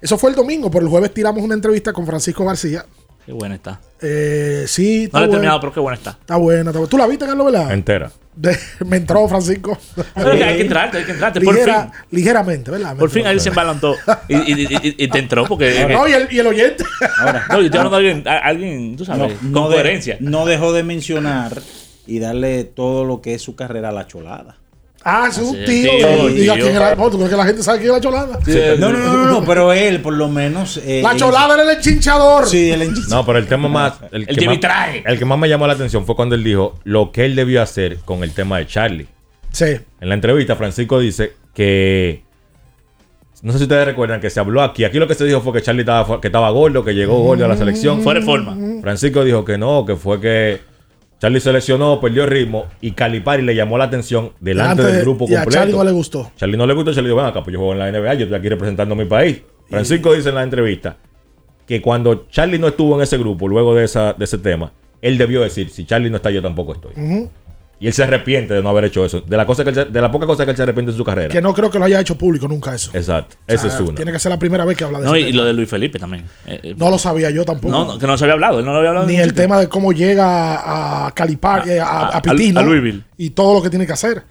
eso fue el domingo, pero el jueves tiramos una entrevista con Francisco García. Qué buena está. Eh, sí, No está la he buena. terminado, pero qué buena está. Está buena, está buena. ¿Tú la viste, Carlos, verdad? Entera. De- me entró Francisco. Hay que entrarte, hay que entrarte. Por Ligera- fin. Ligeramente, ¿verdad? Me Por fin entró. ahí se embalantó. Y, y- y- y te entró porque. No, y el, y el oyente. No, yo estoy hablando de alguien, a- alguien tú sabes, con no de- coherencia. no dejó de mencionar y darle todo lo que es su carrera a la cholada. Ah, es un Sí, tío. tío, Diga tío. quién era. No, ¿Tú crees que la gente sabe quién es la cholada? no, no, no, no, no, pero él por lo menos. eh, La cholada era el enchinchador. Sí, el enchinchador. No, pero el tema más. El, El que más, el que más me llamó la atención fue cuando él dijo lo que él debió hacer con el tema de Charlie. Sí. En la entrevista, Francisco dice que. No sé si ustedes recuerdan que se habló aquí. Aquí lo que se dijo fue que Charlie estaba, que estaba gordo, que llegó gordo a la selección. Fue de forma. Francisco dijo que no, que fue que Charlie se lesionó, perdió el ritmo y Calipari le llamó la atención delante Antes- del grupo y a completo. Charlie no le gustó. Charlie no le gustó, Charlie dijo, ven acá, pues yo juego en la NBA, yo estoy aquí representando a mi país. Francisco dice en la entrevista que cuando Charlie no estuvo en ese grupo, luego de, esa, de ese tema, él debió decir, si Charlie no está, yo tampoco estoy. Ujú. Y él se arrepiente de no haber hecho eso. De la, cosa que él se- de la poca cosa que él se arrepiente en su carrera. Que no creo que lo haya hecho público nunca eso. Exacto. O sea, Esa es una. Tiene que ser la primera vez que habla de No, eso. y lo de Luis Felipe también. Eh, eh, No lo sabía yo tampoco. no, no, que no se había hablado. Él no lo había hablado. Ni el tema de cómo llega a Calipar, eh, a, a, a- Pitino a Louisville. y todo lo que tiene que hacer.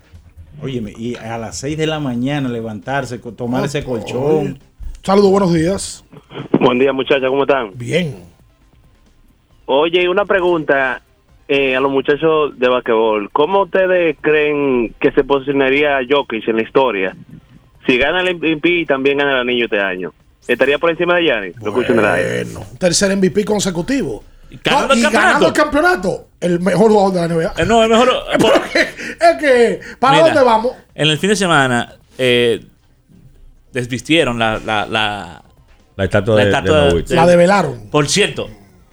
Óyeme, y a las 6 de la mañana levantarse, tomar ese colchón. Saludos, buenos días. Buen día, muchachos, ¿cómo están? Bien. Oye, una pregunta eh, a los muchachos de basquetbol. ¿Cómo ustedes creen que se posicionaría Jokic en la historia? Si gana el MVP y también gana el anillo este año. ¿Estaría por encima de Giannis? Lo escucho en el aire. Bueno, tercer MVP consecutivo. ganando No, y el campeonato. ganando el campeonato. El mejor jugador de la NBA. Eh, no, el mejor. Es que, ¿para Mira, dónde vamos? En el fin de semana eh, desvistieron la, la, la, La estatua de, de Novich. La develaron. Por cierto,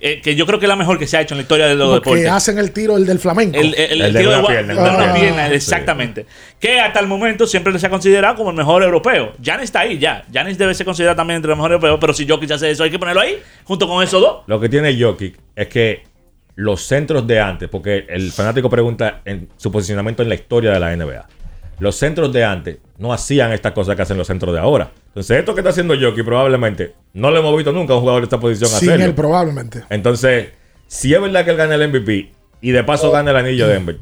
eh, que yo creo que es la mejor que se ha hecho en la historia de los Porque deportes. hacen el tiro, el del flamenco. El, el- el El de tiro de una pierna, el de una pierna, exactamente. Que hasta el momento siempre se ha considerado como el mejor europeo. Giannis está ahí ya. Giannis debe ser considerado también entre los mejores europeos, pero si Jokic hace eso, hay que ponerlo ahí, junto con esos dos. Lo que tiene Jokic es que los centros de antes, porque el fanático pregunta en su posicionamiento en la historia de la NBA. Los centros de antes no hacían estas cosas que hacen los centros de ahora. Entonces, esto que está haciendo Jokic probablemente no lo hemos visto nunca a un jugador de esta posición Sin hacerlo. él, probablemente. Entonces, si es verdad que él gana el MVP y de paso gana el anillo de Denver,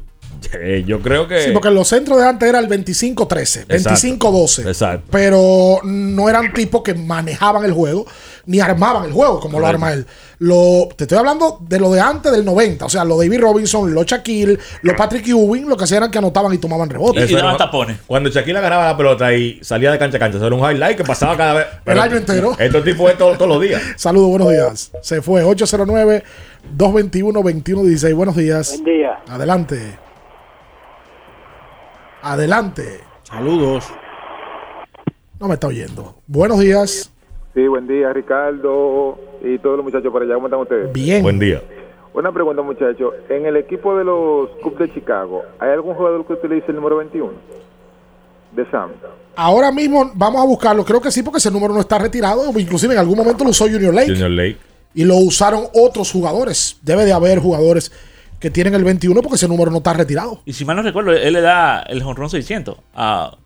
eh, yo creo que. Sí, porque los centros de antes era el 25-13, Exacto. 25-12. Exacto. Pero no eran tipos que manejaban el juego, ni armaban el juego como lo arma él. Lo, te estoy hablando de lo de antes del 90. O sea, los David Robinson, los Shaquille, los Patrick Ewing, lo que hacían era que anotaban y tomaban rebotes. Eso era- Cuando Shaquille agarraba la pelota y salía de cancha a cancha, eso era un highlight que pasaba cada vez. El año entero. Estos tipos es todo- todos los días. Saludos, buenos días. Se fue 809-221-2116. Buenos días. Buen día. Adelante. Adelante. Saludos. No me está oyendo. Buenos días. Sí, buen día, Ricardo y todos los muchachos por allá. ¿Cómo están ustedes? Bien. Buen día. Una pregunta, muchachos. En el equipo de los Cubs de Chicago, ¿hay algún jugador que utilice el número 21? De Sam. Ahora mismo vamos a buscarlo. Creo que sí, porque ese número no está retirado. Inclusive en algún momento lo usó Junior Lake. Junior Lake. Y lo usaron otros jugadores. Debe de haber jugadores que tienen el 21 porque ese número no está retirado. Y si mal no recuerdo, él le da el jonrón 600 a,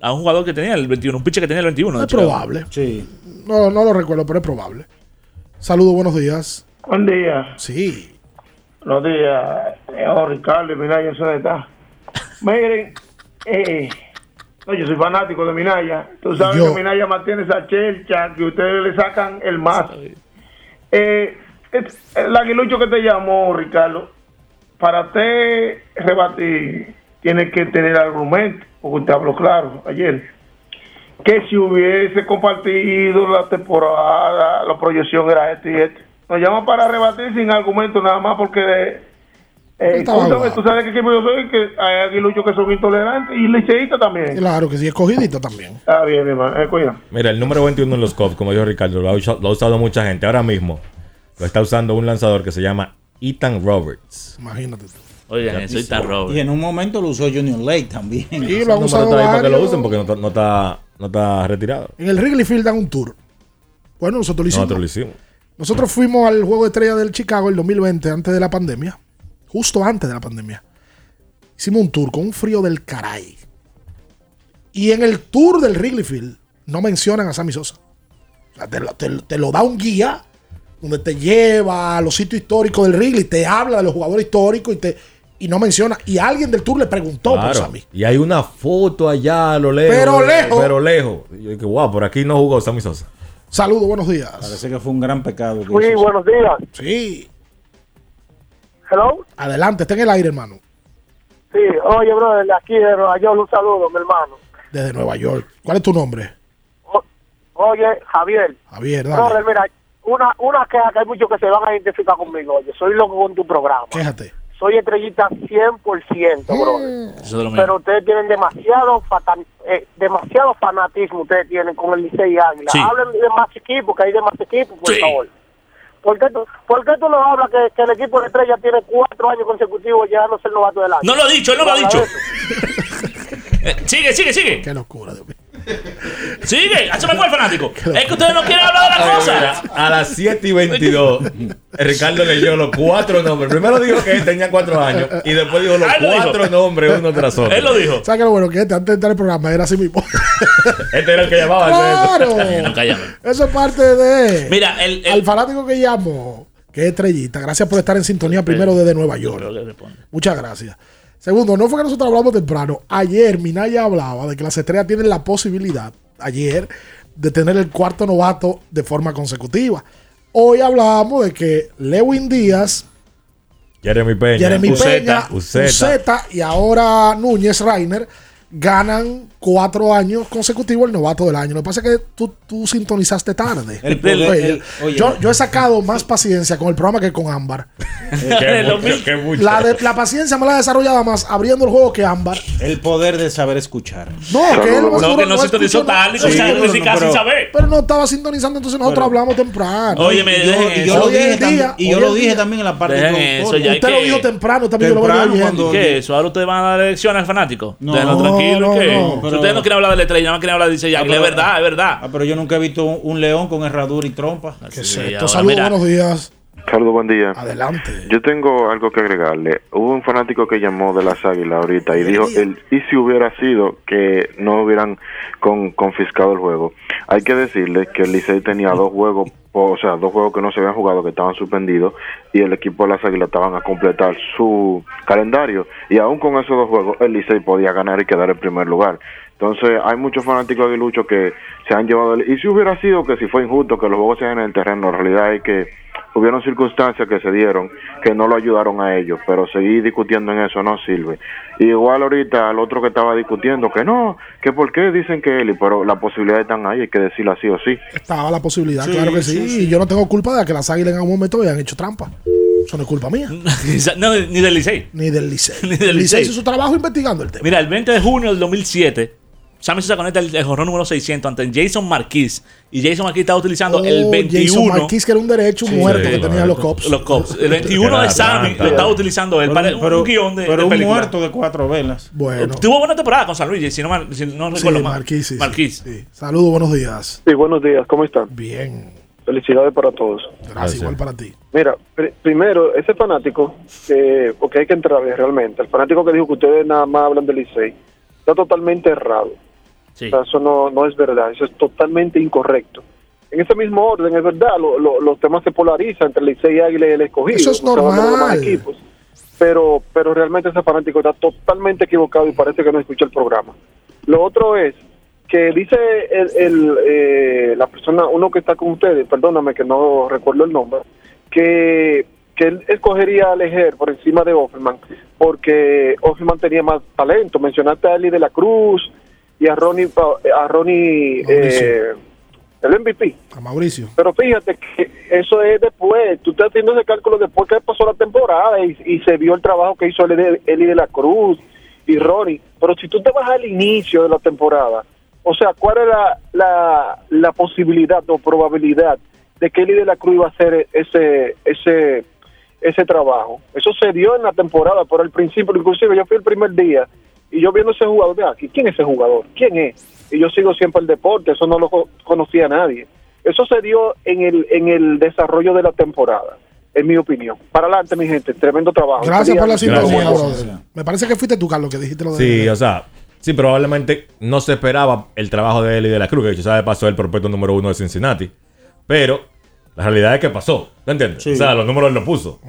a un jugador que tenía el 21, un pitcher que tenía el 21. de Es probable. Sí. No, no lo recuerdo, pero es probable. Saludos, buenos días. Buen día. Sí. Buenos días, señor Ricardo y Minaya, eso está. Miren, eh, no, yo soy fanático de Minaya. Tú sabes Yo. que Minaya mantiene esa chelcha que ustedes le sacan el más. Eh, el aguilucho que te llamó, Ricardo, para usted rebatir, tiene que tener argumento, porque usted habló claro ayer. Que si hubiese compartido la temporada, la proyección era este y este. Nos llama para rebatir sin argumento nada más porque Eh, Estaba escúchame, tú sabes qué equipo yo soy, que hay aguiluchos que son intolerantes y liceístas también. Claro que sí, escogidito también. Está bien, mi hermano. Eh. Mira, el número 21 en los Cubs, como dijo Ricardo, lo ha, usado, lo ha usado mucha gente. Ahora mismo lo está usando un lanzador que se llama Ethan Roberts. Imagínate tú. Oigan, eso está Robert. Y en un momento lo usó Junior Lake también. Sí, lo han No, usado ahí para que lo usen porque no, está- no está, no está retirado. En el Wrigley Field dan un tour. Bueno, nosotros lo hicimos. Nosotros lo hicimos. Nosotros fuimos al juego de estrella del Chicago el 2020, antes de la pandemia. Justo antes de la pandemia. Hicimos un tour con un frío del caray. Y en el tour del Wrigley Field no mencionan a Sammy Sosa. O sea, te, lo- te lo- te lo da un guía donde te lleva a los sitios históricos del Wrigley, te habla de los jugadores históricos y te y no menciona. Y alguien del tour le preguntó por. Sammy. Y hay una foto allá a lo lejos. Pero lejos. Pero lejos. Y yo dije, wow, por aquí no jugó Sammy Sosa. Saludos, buenos días. Parece que fue un gran pecado. Sí, hizo. buenos días. Sí. Hello. Adelante, está en el aire, hermano. Sí, oye, brother, de aquí de Nueva York, un saludo, mi hermano. Desde Nueva York. ¿Cuál es tu nombre? Oye, Javier. Javier, dale. Brother, mira, una, una queja que hay muchos que se van a identificar conmigo. Oye, soy loco con tu programa. Quéjate. Soy estrellita 100%, brother. Eso es lo mismo. Pero ustedes tienen demasiado fatan- eh, demasiado fanatismo, ustedes tienen con el Licey y Águila. Sí. Hablen de más equipos, que hay de más equipos, por Sí. favor. ¿Por qué, tú, ¿Por qué tú no hablas que, que el equipo de estrella tiene cuatro años consecutivos llegándose el novato del año? No lo ha dicho, él no lo ha dicho. Eh, sigue, sigue, sigue. Qué locura, Dios mío. Sigue, hazme fue el fanático. Es que ustedes no quieren hablar de la cosa. A las 7 y 22, Ricardo leyó los cuatro nombres. Primero dijo que él tenía cuatro años y después dijo los Ah, lo cuatro dijo. nombres uno tras otro. Él lo dijo. ¿Sabes qué lo bueno que este, antes de entrar al programa era así mismo? Este era el que llamaba. ¡Claro! No. Eso es parte de. Mira, el, el- Al fanático que llamo, que es estrellita, gracias por estar en sintonía primero desde Nueva York. Muchas gracias. Segundo, no fue que nosotros hablamos temprano. Ayer Minaya hablaba de que las estrellas tienen la posibilidad, ayer, de tener el cuarto novato de forma consecutiva. Hoy hablamos de que Lewin Díaz, Jeremy Peña. Jeremy Uceta. Peña, Uceta. Uceta y ahora Núñez Rainer ganan cuatro años consecutivos el novato del año. Lo que pasa es que tú, tú sintonizaste tarde. El el- oye. yo, yo he sacado más paciencia con el programa que con Ámbar. Qué mucho, qué mucho. La, de- la paciencia me la he desarrollado más abriendo el juego que Ámbar. El poder de saber escuchar. No, que él No, que no sintonizó no. Sí, esa pero- pero- saber. Pero no estaba sintonizando, entonces nosotros Pero- hablamos temprano. Oye, me Y yo, lo dije en también, día- y yo lo en dije también en la parte hay Usted lo dijo temprano, también yo lo oyendo. cuando- ¿Qué eso? Ahora ustedes van a dar elecciones al fanático. No, Déjenlo tranquilo. no, ¿qué? no, pero- ustedes no quieren hablar de la estrella, no quieren hablar de Dice Ah, es verdad, es verdad. Ah, pero yo nunca he visto un, un león con herradura y trompa. ¿Qué es Sí, esto? ahora Saludos, mira. buenos días. Carlos, buen día. Adelante. Yo tengo algo que agregarle. Hubo un fanático que llamó de las águilas ahorita y dijo, el, ¿y si hubiera sido que no hubieran con, confiscado el juego? Hay que decirle que el Licey tenía dos juegos, o sea, dos juegos que no se habían jugado, que estaban suspendidos, y el equipo de las águilas estaban a completar su calendario. Y aún con esos dos juegos, el Licey podía ganar y quedar en primer lugar. Entonces, hay muchos fanáticos aguiluchos que se han llevado... El, y si hubiera sido que si fue injusto que los juegos se hagan en el terreno, en realidad es que hubieron circunstancias que se dieron que no lo ayudaron a ellos, pero seguir discutiendo en eso no sirve. Igual ahorita al otro que estaba discutiendo que no, que por qué dicen que él, pero la posibilidad están ahí, hay que decirlo así o sí. Estaba la posibilidad, Sí, claro que sí. sí, sí. Y yo no tengo culpa de que las águilas en algún momento hayan hecho trampa. Eso no es culpa mía. no, ni del Licey. Ni del Licey. Ni del El Licey Licey. hizo su trabajo investigando el tema. Mira, el 20 de junio del 2007, Sammy Sosa conecta el, el jorrón número 600 ante Jason Marquis. Y Jason Marquis estaba utilizando el Oh, 21. Jason Marquis, que era un derecho muerto sí, que tenían los cops. Los Cubs. El 21 de Sammy lo estaba utilizando él para un guion de, pero de un muerto de cuatro velas. Bueno. Tuvo buena temporada con San Luis, si no, mal- si no Sí, recuerdo mal. Marquis, sí, sí. Marquis. Sí. Saludos, buenos días. Sí, buenos días, ¿cómo están? Bien. Felicidades para todos. Gracias, Gracias. igual para ti. Mira, pr- primero, ese fanático, que, porque hay que entrar realmente, el fanático que dijo que ustedes nada más hablan del Licey, está totalmente errado. Sí. O sea, eso no, no es verdad, eso es totalmente incorrecto. En ese mismo orden, es verdad, lo- lo- los temas se polarizan entre el Licey Águila y el escogido. Eso es normal. equipos. Pero, pero realmente ese fanático está totalmente equivocado y parece que no escucha el programa. Lo otro es que dice el, el, eh, la persona, uno que está con ustedes, perdóname que no recuerdo el nombre, que, que él escogería a Leger por encima de Offerman porque Offerman tenía más talento. Mencionaste a Eli de la Cruz y a Ronnie, a Ronnie eh, el MVP. A Mauricio. Pero fíjate que eso es después. Tú estás haciendo ese cálculo después que pasó la temporada y, y se vio el trabajo que hizo Eli, Eli de la Cruz y Ronnie. Pero si tú te vas al inicio de la temporada, o sea, ¿cuál es la, la, la posibilidad o probabilidad de que Eli de la Cruz iba a hacer ese, ese, ese trabajo? Eso se dio en la temporada, pero al principio, inclusive yo fui el primer día y yo viendo ese jugador de aquí, ¿quién es ese jugador? ¿Quién es? Y yo sigo siempre el deporte, eso no lo co- conocía nadie. Eso se dio en el, en el desarrollo de la temporada, en mi opinión. Para adelante, mi gente, tremendo trabajo. Gracias por la sintonía. Me parece que fuiste tú, Carlos, que dijiste lo de. Sí, o sea, sí, probablemente no se esperaba el trabajo de él y de la Cruz, que ya de paso es el prospecto número uno de Cincinnati. Pero la realidad es que pasó, ¿te entiendes? O sea, los números él los puso.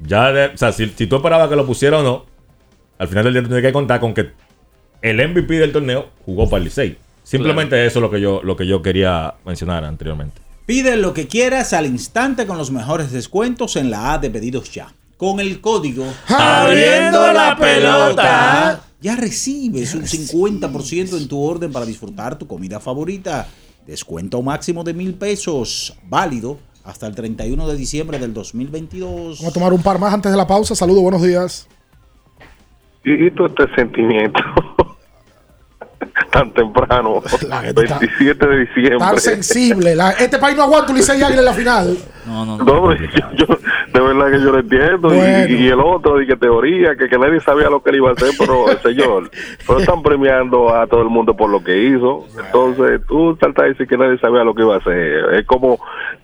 Ya, de- o sea, si, si tú esperabas que lo pusiera o no, al final del día tú tienes que contar con que el MVP del torneo jugó para el Licey. Simplemente eso es lo que yo, lo que yo quería mencionar anteriormente. Pide lo que quieras al instante con los mejores descuentos en la A de pedidos ya. Con el código Abriendo la pelota. ya recibes un 50% en tu orden para disfrutar tu comida favorita. Descuento máximo de mil pesos, válido hasta el 31 de diciembre del 2022. Vamos a tomar un par más antes de la pausa. Saludos, buenos días. Y, todo este sentimiento tan temprano, 27 de diciembre. Tan sensible. La- este país no aguanta un Licey Águila en la final. No, no, No, yo, yo- de verdad que yo lo entiendo. Y- Bueno. Y, el otro, y que teoría, que, que nadie sabía lo que él iba a hacer, pero señor, pero están premiando a todo el mundo por lo que hizo. Entonces, tú saltas a decir que nadie sabía lo que iba a hacer. Es como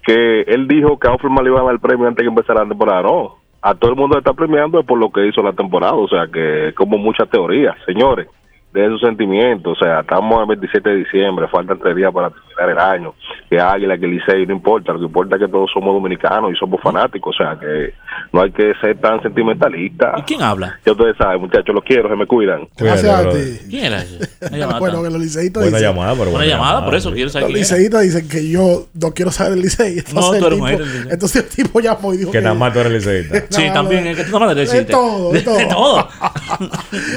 que él dijo que a Offerman le iban a dar el premio antes que empezara la temporada. No, a todo el mundo le está premiando por lo que hizo la temporada. O sea, que como muchas teorías, señores de esos sentimientos, o sea, estamos el 27 de diciembre, faltan tres días para terminar el año, que Águila, que Licey, no importa, lo que importa es que todos somos dominicanos y somos fanáticos, o sea, que no hay que ser tan sentimentalistas. ¿Y quién habla? Ya ustedes saben, muchachos, los quiero, se me cuidan. Gracias a ti. ¿Quién era. Bueno, que los liceístas Buena dicen- llamada, pero Una buena llamada, por eso quiero saber Los liceístas dicen que yo no quiero saber del Licey. Entonces, No, tú el eres tipo, entonces el tipo llamó y dijo Que nada más tú eres liceísta. Sí, No, también, es que tú no me De todo, de todo. De todo.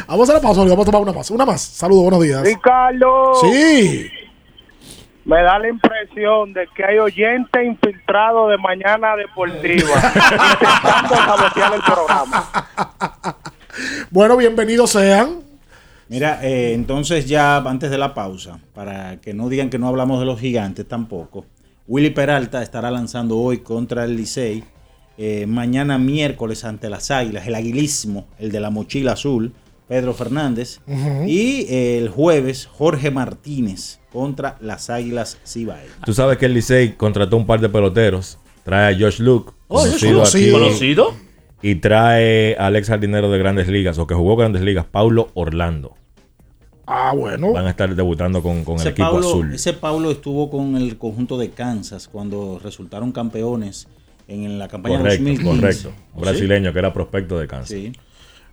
Vamos a la pausa, vamos a tomar una más. Una más. Saludos, buenos días. Ricardo. Sí. Me da la impresión de que hay oyentes infiltrados de Mañana Deportiva intentando sabotear el programa. Bueno, bienvenidos sean. Mira, eh, entonces ya antes de la pausa, para que no digan que no hablamos de los gigantes tampoco, Willy Peralta estará lanzando hoy contra el Licey, eh, mañana miércoles ante las Águilas, el aguilismo, el de la mochila azul, Pedro Fernández, y el jueves Jorge Martínez contra las Águilas Cibay. Tú sabes que el Licey contrató un par de peloteros. Trae a Josh Luke, Oh, Josh conocido Luke, aquí, sí. ¿Conocido? Y trae al ex jardinero de Grandes Ligas, o que jugó Grandes Ligas, Paulo Orlando. Ah, bueno. Van a estar debutando con, con el equipo Paulo, azul. ese Paulo estuvo con el conjunto de Kansas cuando resultaron campeones en la campaña Correcto, 2015. correcto. ¿Oh, Un sí? brasileño que era prospecto de Kansas. Sí.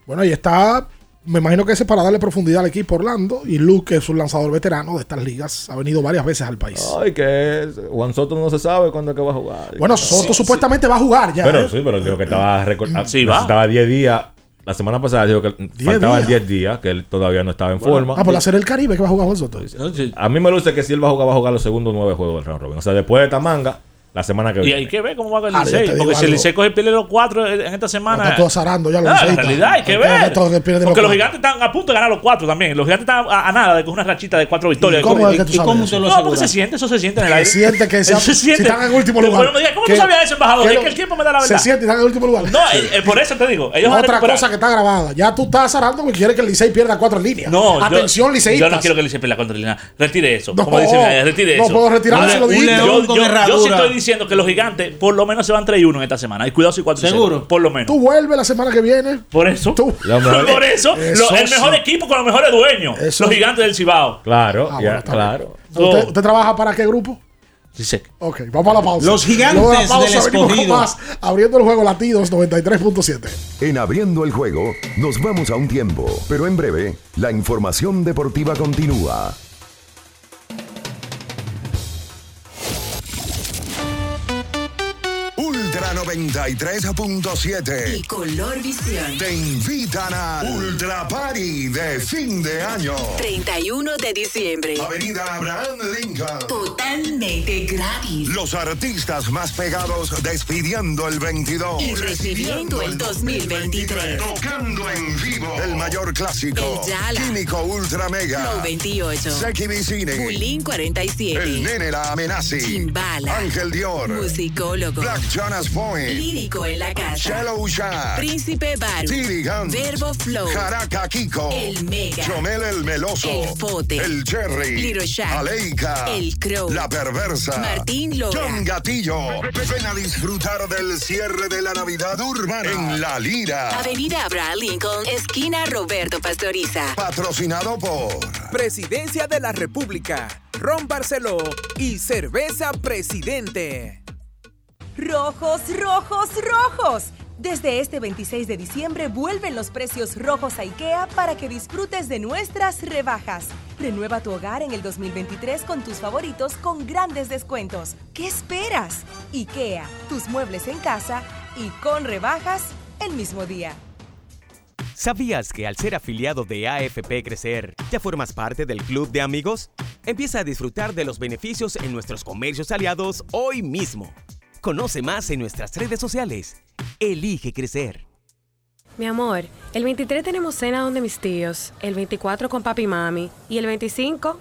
Bueno, ahí está. Me imagino que ese es para darle profundidad al equipo Orlando. Y Luke, que es un lanzador veterano de estas ligas, ha venido varias veces al país. Ay, que es- Juan Soto no se sabe cuándo es que va a jugar. Bueno, Soto supuestamente va a jugar ya. Pero ¿eh? sí, pero dijo que estaba recor- ah, Sí, va. necesitaba 10 días. La semana pasada dijo que faltaban días. 10 días, que él todavía no estaba en forma. Ah, por la Serie del Caribe que va a jugar Juan Soto. A mí me luce que si él va a jugar, va a jugar los segundos nueve juegos del round robin. O sea, después de esta manga, la semana que Y viene. hay que ver cómo va con el Ah, Licey. Porque si el. Licey coge pierde los cuatro en esta semana. Está todo azarando ya los Ah, liceístas. realidad, hay que ver Porque los cuatro. gigantes están a punto de ganar los cuatro también. Los gigantes están a, a nada de coger una rachita de cuatro victorias. cómo es que tú ¿Y sabes cómo eso? te lo No, porque se siente, eso se siente en el Se aire. siente que se- se si siente. están en último lugar. Bueno, me diga, ¿Cómo tú sabías eso, embajador? Es que el tiempo me da la Se verdad. siente y están en último lugar. No, eh, eh, por eso te digo. Ellos van a Otra cosa que está grabada. Ya tú estás azarando porque quieres que el Licey pierda cuatro líneas. No, Atención, liceístas. Yo no quiero que el Licey pierda contra el Lina. Retire eso. No, como retire no eso. puedo retirarlo si lo con herradura. yo sí estoy diciendo que los gigantes por lo menos se van 3 y 1 en esta semana. Y cuidado si 4 y ¿Seguro? 0. Por lo menos. Tú vuelves la semana que viene. Por eso. Tú. Por eso. Eso lo- el mejor sí. equipo con los mejores dueños. Eso- Los gigantes del Cibao. Claro, Ah, ya, bueno, claro. ¿Usted, So- usted trabaja para qué grupo? Sí, sé. Ok, vamos a la pausa. Los gigantes de la pausa del escogido. más, abriendo el juego latidos 93.7. En abriendo el juego, nos vamos a un tiempo, pero en breve, la información deportiva continúa. 93.7 y Color Visión. te invitan a Ultra Party de fin de año. 31 de diciembre. Avenida Abraham Lincoln. Totalmente gratis. Los artistas más pegados despidiendo el 22. Y recibiendo el 2023. Tocando en vivo. El mayor clásico. El Yala. Químico Ultra Mega. Flow 28. Seki Vicini. Bulín 47. El nene la amenazi. Chimbala. Ángel Dior. Musicólogo. Black Jonas Point. Lírico en la casa. Shallow Shack. Príncipe Baru. Verbo Flow. Jaraca Kiko. El Mega. Chomel el Meloso. El Fote. El Cherry. Little Shack. Aleika. El Crow. La Perversa. Martín Lora. John Gatillo. Ven a disfrutar del cierre de la Navidad urbana en La Lira. Avenida Abraham Lincoln, esquina Roberto Pastoriza. Patrocinado por Presidencia de la República, Ron Barceló y Cerveza Presidente. Rojos, rojos, rojos. Desde este 26 de diciembre vuelven los precios rojos a IKEA para que disfrutes de nuestras rebajas. Renueva tu hogar en el 2023 con tus favoritos con grandes descuentos. ¿Qué esperas? IKEA, tus muebles en casa y con rebajas el mismo día. ¿Sabías que al ser afiliado de AFP Crecer, ya formas parte del club de amigos? Empieza a disfrutar de los beneficios en nuestros comercios aliados hoy mismo. Conoce más en nuestras redes sociales. Elige crecer. Mi amor, el 23 tenemos cena donde mis tíos, el 24 con papi y mami y el 25,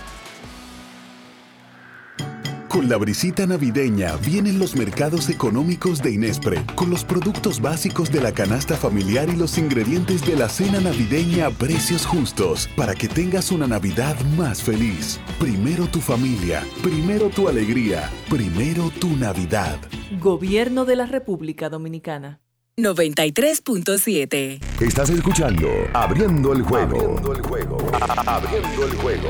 Con la brisita navideña vienen los mercados económicos de Inespre, con los productos básicos de la canasta familiar y los ingredientes de la cena navideña a precios justos, para que tengas una Navidad más feliz. Primero tu familia, primero tu alegría, primero tu Navidad. Gobierno de la República Dominicana. 93.7. Estás escuchando Abriendo el juego. Abriendo el juego. Abriendo el juego.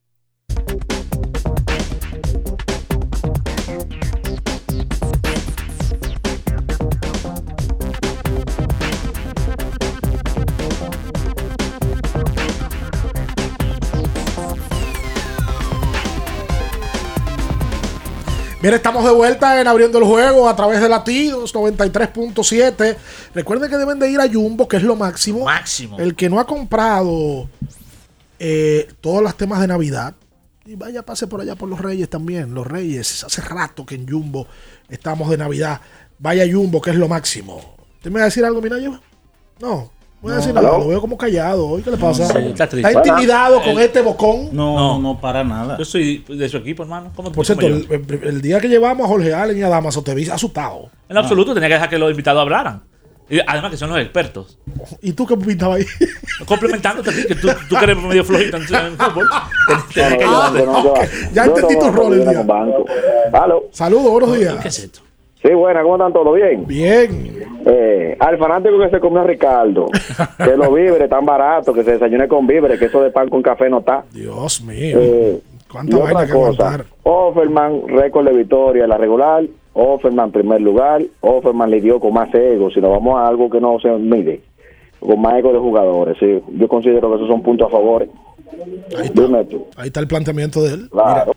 Bien, estamos de vuelta en abriendo el juego a través de latidos 93.7. Recuerden que deben de ir a Jumbo, que es lo máximo. Máximo. El que no ha comprado eh, todos los temas de Navidad, y vaya, pase por allá por los Reyes también. Los Reyes, hace rato que en Jumbo estamos de Navidad. Vaya Jumbo, que es lo máximo. ¿Usted me va a decir algo, Minayo? No. Voy a decir nada, lo veo como callado hoy. ¿Qué le pasa? Sí, está triste. intimidado con este bocón? No, no, para nada. Yo soy de su equipo, hermano. ¿Cómo Por cierto, el, el- el día que llevamos a Jorge Allen y a Damaso te vi asustado. En absoluto, tenía que dejar que los invitados hablaran. Y además que son los expertos. ¿Y tú qué pintabas ahí? Complementándote a ti, que tú, tú que eres medio flojito en, fútbol. No, no, no, Ya entendí tu rol el día. Saludos, buenos días. ¿Qué es esto? Sí, buena, ¿cómo están todos? ¿Bien? Bien. Eh, al fanático que se come a Ricardo, que los víveres tan baratos, que se desayune con víveres, que eso de pan con café no está. Dios mío. Eh, Cuánta vaina que cosa. Offerman, récord de victoria en la regular, Offerman primer lugar, Offerman le dio con más ego, si nos vamos a algo que no se mide, con más ego de jugadores, sí. yo considero que esos son puntos a favor. Dime tú. Ahí está el planteamiento de él. Claro.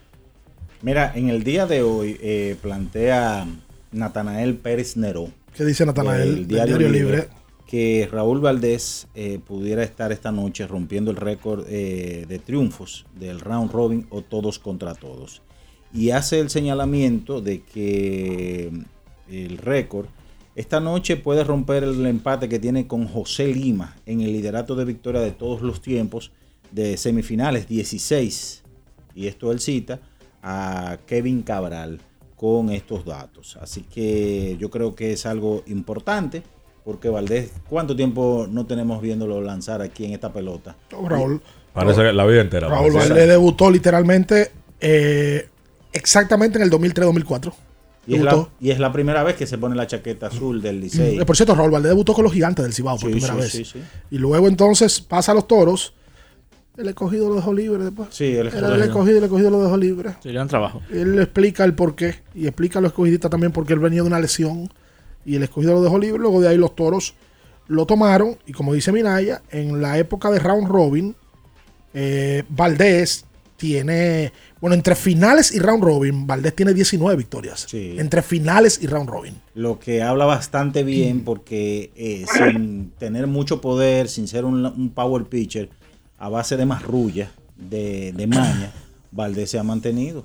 Mira, en el día de hoy eh, plantea Natanael Pérez Neró. ¿Qué dice Natanael del Diario, Diario Libre, Libre? Que Raúl Valdés eh, pudiera estar esta noche rompiendo el récord eh, de triunfos del round robin o todos contra todos. Y hace el señalamiento de que el récord esta noche puede romper el empate que tiene con José Lima en el liderato de victoria de todos los tiempos de semifinales 16. Y esto él cita a Kevin Cabral con estos datos. Así que yo creo que es algo importante porque Valdés, ¿cuánto tiempo no tenemos viéndolo lanzar aquí en esta pelota? Oh, Raúl, Parece que la vida entera. Raúl. Valdés debutó literalmente eh, exactamente en el 2003-2004. Y es, la, y es la primera vez que se pone la chaqueta azul del Licey. Eh, Por cierto, Raúl Valdés debutó con los gigantes del Cibao por primera sí, vez. sí, sí. Y luego entonces pasa a los toros. El escogido lo dejó libre después. Sí, el Era el escogido, el escogido lo dejó libre. Sí, gran trabajo. Él explica el porqué y explica a los escogidistas también porque él venía de una lesión y el escogido lo dejó libre. Luego de ahí los toros lo tomaron y como dice Minaya, en la época de round robin, eh, Valdés tiene, bueno, entre finales y round robin, Valdés tiene 19 victorias. Entre finales y round robin. Lo que habla bastante bien porque eh, sin tener mucho poder, sin ser un, un power pitcher, a base de marrulla, de, de maña, Valdés se ha mantenido.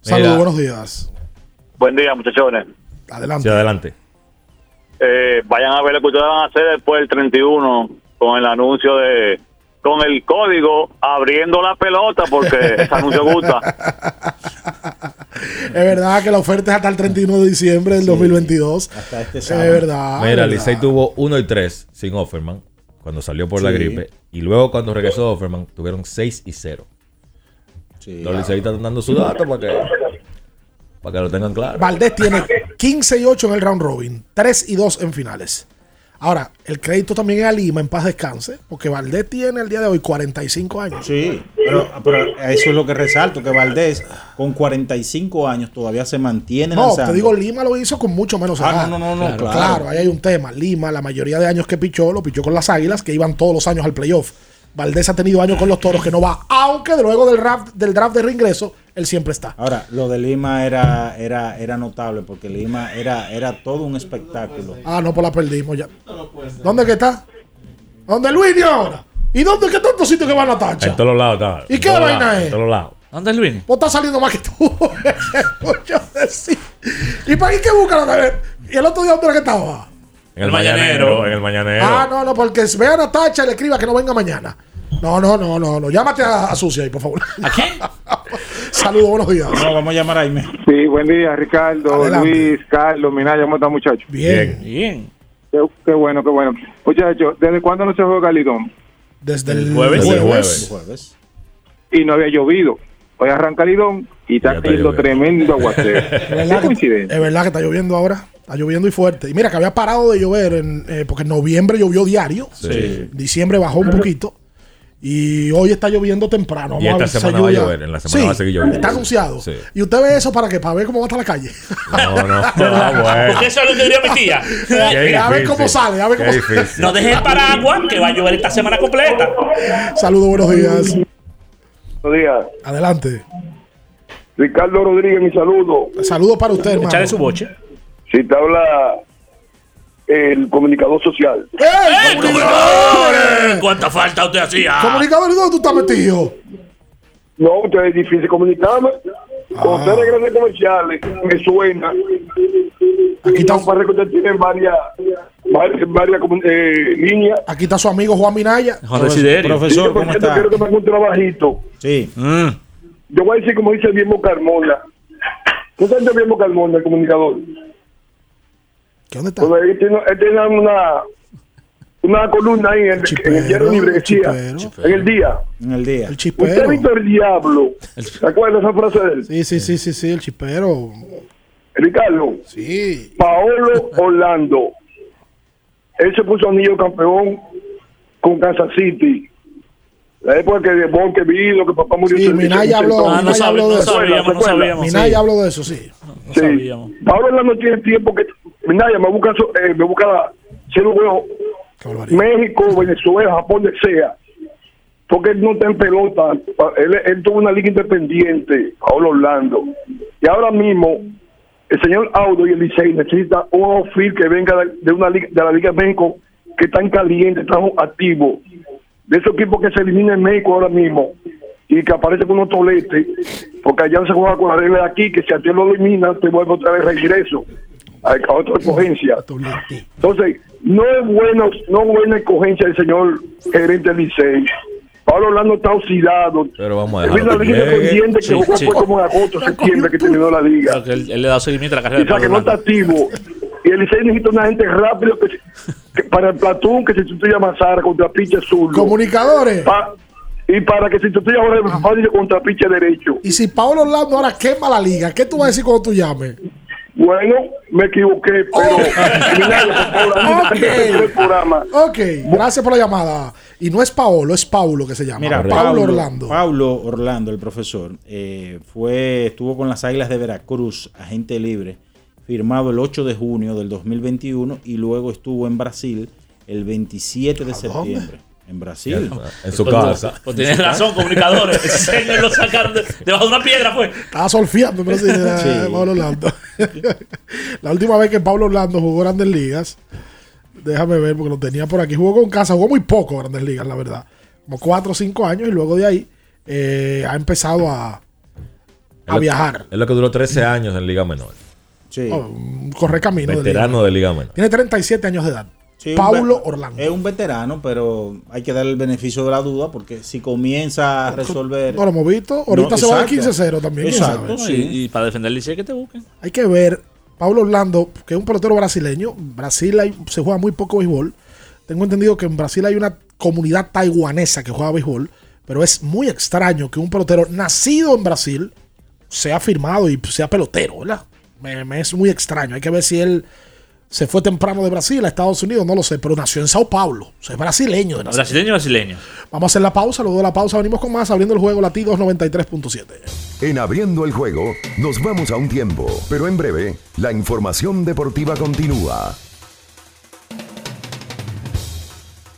Saludos, buenos días. Buen día, muchachones. Adelante. Sí, adelante. Eh, vayan a ver lo que ustedes van a hacer después del 31 con el anuncio de. con el código abriendo la pelota porque ese anuncio gusta. Es verdad que la oferta es hasta el 31 de diciembre del 2022. Hasta este Es verdad. Mira. Licey tuvo 1 y 3 sin Offerman cuando salió por la Sí. gripe. Y luego cuando regresó Offerman tuvieron 6 y 0. Los liceístas están dando su dato para que, para que lo tengan claro. Valdés tiene 15 y 8 en el round robin, 3 y 2 en finales. Ahora, el crédito también es a Lima, en paz descanse, porque Valdés tiene el día de hoy 45 años. Sí, pero, pero eso es lo que resalto, que Valdés con 45 años todavía se mantiene No, lanzando. te digo, Lima lo hizo con mucho menos Ah, edad. no, no, no, no, claro. claro. ahí hay un tema. Lima, la mayoría de años que pichó, lo pichó con las Águilas, que iban todos los años al playoff. Valdés ha tenido años con los Toros que no va, aunque luego del draft, del draft de reingreso, él siempre está. Ahora, lo de Lima era, era, era notable porque Lima era, era todo un espectáculo. Ah, no, pues la perdimos ya. ¿Dónde que está? ¿Dónde Luis ahora? ¿Y dónde qué tantos sitios que van a tacha? En todos lados está. ¿Y qué vaina es? En todos lados. ¿Dónde es Luis? Vos estás saliendo más que tú. Decir. ¿Y para qué buscan a ver? ¿Y el otro día dónde era que estaba? En el, mañanero. En el mañanero. Ah, no, no, porque si vean a Tacha y le escriba que no venga mañana. No, no, no, no, no. Llámate a, a Sucia ahí, por favor. ¿A quién? Saludos, buenos días. No, vamos a llamar a Aime. Sí, buen día, Ricardo, Adelante. Luis, Carlos, Minaya, ¿cómo están, muchachos? Bien. Bien. Qué, qué bueno, qué bueno. Muchachos, ¿desde cuándo no se juega Lidón? Desde el jueves. jueves. Desde el jueves. Jueves. Y no había llovido. Hoy arranca Lidón y está cayendo lloviendo. tremendo aguacero. Es Qué verdad, que, coincidencia. es verdad que está lloviendo ahora. Está lloviendo y fuerte. Y mira que había parado de llover en, eh, porque en noviembre llovió diario. Sí. Diciembre bajó un poquito. Y hoy está lloviendo temprano. Y Vamos a esta ver si semana va a ayuda. llover, en la semana Sí, va a seguir lloviendo. Está anunciado. Sí. Y usted ve eso para que para ver cómo va a estar la calle. No, no. Ah, bueno. Porque eso es lo que diría mi tía. Qué a ver cómo sale, a ver Qué cómo difícil. No dejes el paraguas que va a llover esta semana completa. Saludos, buenos días. Buenos días. Adelante. Ricardo Rodríguez, mi saludo. Saludos para usted, hermano. Echale su boche. Si te habla el comunicador social. ¡Ey, comunicadores! ¿Cuánta falta usted hacía? Comunicador, ¿y dónde tú estás metido? No, usted es difícil comunicarme. Cuando usted regresa comerciales, me suena. Aquí está, Parece que varias, varias, varias eh, líneas. aquí está su amigo Juan Minaya. Juan. Profesor, ¿cómo está? Quiero que me haga un trabajito. Sí. Mm. Yo voy a decir como dice el mismo Carmona. ¿Tú sabes el mismo Carmona, el comunicador? ¿Qué dónde está? Pues él tiene, él tiene una, una columna ahí en el, en el diario libre decía, chipero. en el día. En el día. El Usted chispero. ha visto el diablo. ¿Se acuerda esa frase de él? Sí, sí, sí, sí, sí, el chispero. Ricardo, Sí. Paolo Orlando. Él se puso anillo campeón con Kansas City. La época que de Bon que vino, que papá murió. Sí, en- Minaya en- habló, en- Ah, no Minaya habló de no eso. sabíamos, no sabíamos. Minaya sí. habló de eso, sí. No Sí. sabíamos. Paolo Orlando tiene tiempo que. Minaya me busca, eh, me busca barbaridad. México, Venezuela, Japón, donde sea. Porque él no está en pelota. Él, él tuvo una liga independiente, Paolo Orlando. Y ahora mismo, el señor Audo y el Licey necesitan un outfield que venga de, una liga, de la Liga de México que están calientes, están activos. De esos equipos que se eliminan en México ahora mismo y que aparecen con unos toletes, porque allá no se juega con la regla de aquí, que si a ti lo elimina, te vuelve otra vez regreso a, a otra escogencia. Entonces, no es bueno, no es buena escogencia del señor gerente del Licey. Pablo Orlando está oxidado. Pero vamos a Es una dejarlo que liga independiente que Sí, jugó sí. fue como en agosto, septiembre que terminó la liga. Él, él le da seguimiento a la carrera O de sea, que no está activo. Y el Licey necesita una gente rápido que, que para el platón que se sustituya a Mazara contra Piche Azul. Comunicadores. y para que se sustituya a Jorge Fácil contra Piche Derecho. Y si Pablo Orlando ahora quema la liga, ¿qué tú vas a decir cuando tú llames? Bueno, me equivoqué, pero. Programa. Ok, gracias por la llamada. Y no es Paolo, es Paulo que se llama. Mira, Paulo Orlando. Pablo Orlando, el profesor, eh, fue, estuvo con las Águilas de Veracruz, agente libre, firmado el 8 de junio del 2021 y luego estuvo en Brasil el 27 de septiembre. En Brasil. En su casa. Pues tienes razón, comunicadores. Ese señor lo sacaron de- debajo de una piedra, pues. Estaba solfiando en Brasil, eh, Sí. Pablo Orlando. la última vez que Pablo Orlando jugó Grandes Ligas, déjame ver porque lo tenía por aquí. Jugó con casa, jugó muy poco Grandes Ligas, la verdad. Como 4 o 5 años y luego de ahí eh, ha empezado a, a viajar. Es lo que duró 13 años en Liga Menor. Sí. Oh, un corre camino. de Veterano de Liga Menor. Tiene 37 años de edad. Sí, Paulo Orlando. Es un veterano, pero hay que darle el beneficio de la duda porque si comienza a resolver. No lo hemos visto. Ahorita No, se va de exacto. 15-0 también. ¿quién Exacto, sabe? Y, y para defender el Licey que te busquen. Hay que ver, Pablo Orlando, que es un pelotero brasileño. Brasil hay- se juega muy poco béisbol. Tengo entendido que en Brasil hay una comunidad taiwanesa que juega béisbol, pero es muy extraño que un pelotero nacido en Brasil sea firmado y sea pelotero, ¿verdad? Me, me es muy extraño. Hay que ver si él se fue temprano de Brasil a Estados Unidos, no lo sé, pero nació en Sao Paulo. O sea, es brasileño. de. Brasileño brasileño. Vamos a hacer la pausa, luego de la pausa venimos con más, abriendo el juego latidos 93.7. En abriendo el juego, nos vamos a un tiempo, pero en breve, la información deportiva continúa.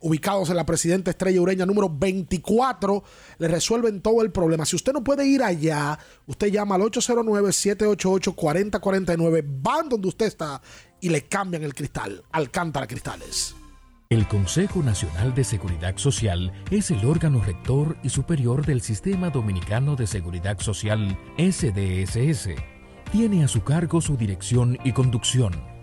Ubicados en la Presidenta Estrella Ureña número 24, le resuelven todo el problema. Si usted no puede ir allá, usted llama al 809-788-4049, van donde usted está y le cambian el cristal. Alcántara Cristales. El Consejo Nacional de Seguridad Social es el órgano rector y superior del Sistema Dominicano de Seguridad Social SDSS. Tiene a su cargo su dirección y conducción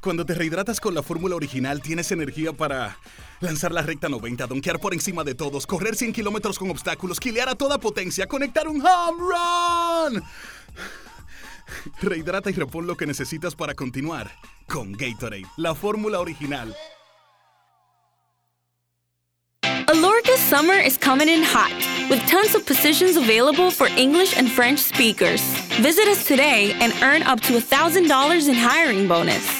Cuando te rehidratas con la fórmula original, tienes energía para lanzar la recta 90, donkear por encima de todos, correr 100 kilómetros con obstáculos, quilear a toda potencia, conectar un home run. Rehidrata y repon lo que necesitas para continuar con Gatorade, la fórmula original. Alorca's summer is coming in hot, with tons of positions available for English and French speakers. Visit us today and earn up to $1,000 in hiring bonus.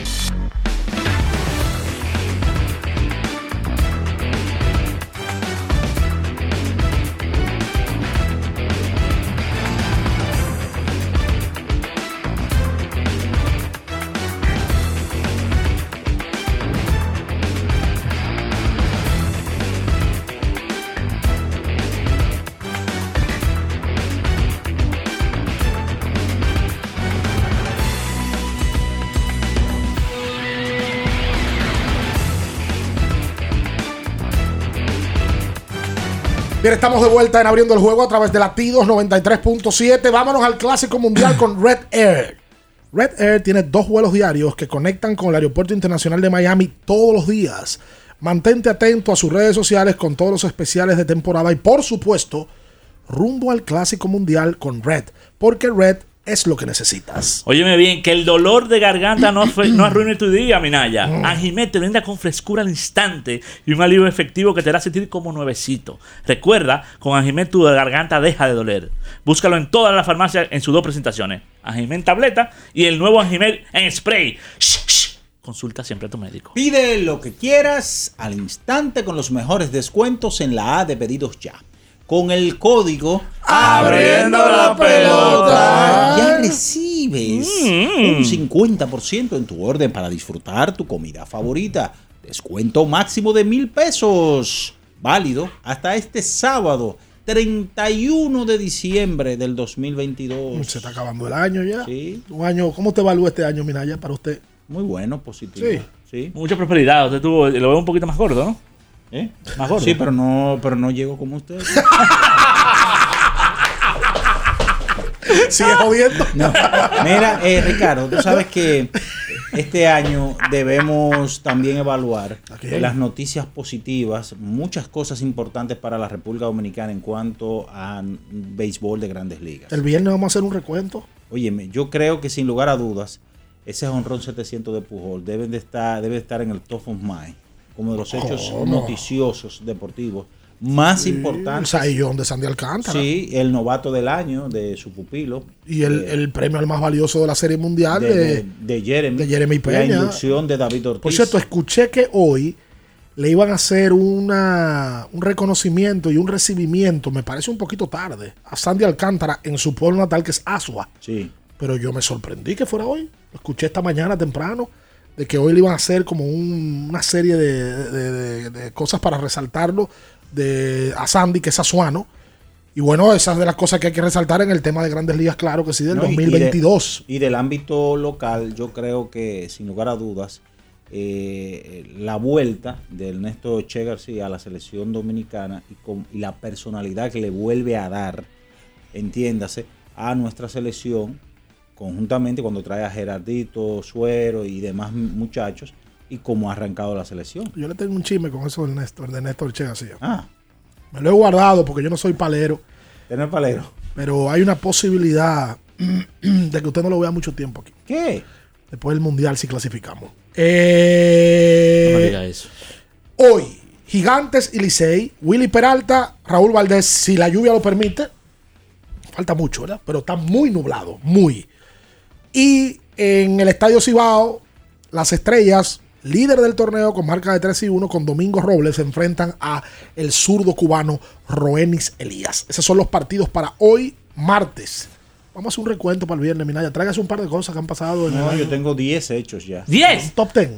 Bien, estamos de vuelta en abriendo el juego a través de latidos 93.7. Vámonos al clásico mundial con Red Air. Red Air tiene dos vuelos diarios que conectan con el Aeropuerto Internacional de Miami todos los días. Mantente atento a sus redes sociales con todos los especiales de temporada y por supuesto, rumbo al clásico mundial con Red, porque Red es lo que necesitas. Óyeme bien, que el dolor de garganta no, arruine tu día, Minaya. Anjimet te brinda con frescura al instante y un alivio efectivo que te hará sentir como nuevecito. Recuerda, con Anjimet tu garganta deja de doler. Búscalo en todas las farmacias en sus dos presentaciones. Anjimet en tableta y el nuevo Anjimet en spray. Shh, shh. Consulta siempre a tu médico. Pide lo que quieras al instante con los mejores descuentos en la A de pedidos ya. Con el código Abriendo la pelota. ya recibes Mm. un 50% en tu orden para disfrutar tu comida favorita. Descuento máximo de mil pesos. Válido hasta este sábado 31 de diciembre del 2022. Se está acabando el año ya. Sí. Un año, ¿cómo te evalúa este año, Minaya, para usted? Muy bueno, positivo. Sí. Sí. Mucha prosperidad. Usted tuvo, lo veo un poquito más gordo, ¿no? ¿Eh? Más gordo. Sí, pero no, pero no llego como usted. Sigue jodiendo. No. Mira, eh, Ricardo, tú sabes que este año debemos también evaluar las noticias positivas, muchas cosas importantes para la República Dominicana en cuanto a béisbol de grandes ligas. El viernes vamos a hacer un recuento. Óyeme, yo creo que sin lugar a dudas, ese honrón 700 de Pujol deben de estar, debe estar en el top of mind, como de los hechos ¿Cómo? noticiosos deportivos más Sí, importantes. El Saiyón de Sandy Alcántara. Sí, el novato del año de su pupilo. Y el, el premio al más valioso de la Serie Mundial de, de, Jeremy. de Jeremy La Peña. inducción de David Ortiz. Por cierto, escuché que hoy le iban a hacer una, un reconocimiento y un recibimiento, me parece un poquito tarde, a Sandy Alcántara en su pueblo natal que es Asua. Sí. Pero yo me sorprendí que fuera hoy. Lo escuché esta mañana temprano de que hoy le iban a hacer como un- una serie de, de- de- de cosas para resaltarlo de, a Sandy, que es asuano. Y bueno, esas de las cosas que hay que resaltar en el tema de grandes ligas, claro que sí, del No, y- y de- 2022. Y, del ámbito local, yo creo que, sin lugar a dudas, eh, la vuelta de Ernesto Che García a la selección dominicana y, con, y la personalidad que le vuelve a dar, entiéndase, a nuestra selección, conjuntamente cuando trae a Gerardito, Suero y demás muchachos, y cómo ha arrancado la selección. Yo le tengo un chisme con eso del Néstor, de Néstor Che García. Ah. Me lo he guardado porque yo no soy palero. ¿Tener palero? Pero hay una posibilidad de que usted no lo vea mucho tiempo aquí. ¿Qué? Después del Mundial si clasificamos. Eh, No me diga eso. Hoy, Gigantes y Licey, Willy Peralta, Raúl Valdés, si la lluvia lo permite. Falta mucho, ¿verdad? Pero está muy nublado, muy. Y en el Estadio Cibao, las estrellas, líder del torneo con marca de 3 y 1, con Domingo Robles, se enfrentan a el zurdo cubano Roenis Elías. Esos son los partidos para hoy, martes. Vamos a hacer un recuento para el viernes, Minaya. Tráigase un par de cosas que han pasado en el No, año. yo tengo 10 hechos ya. Un top 10.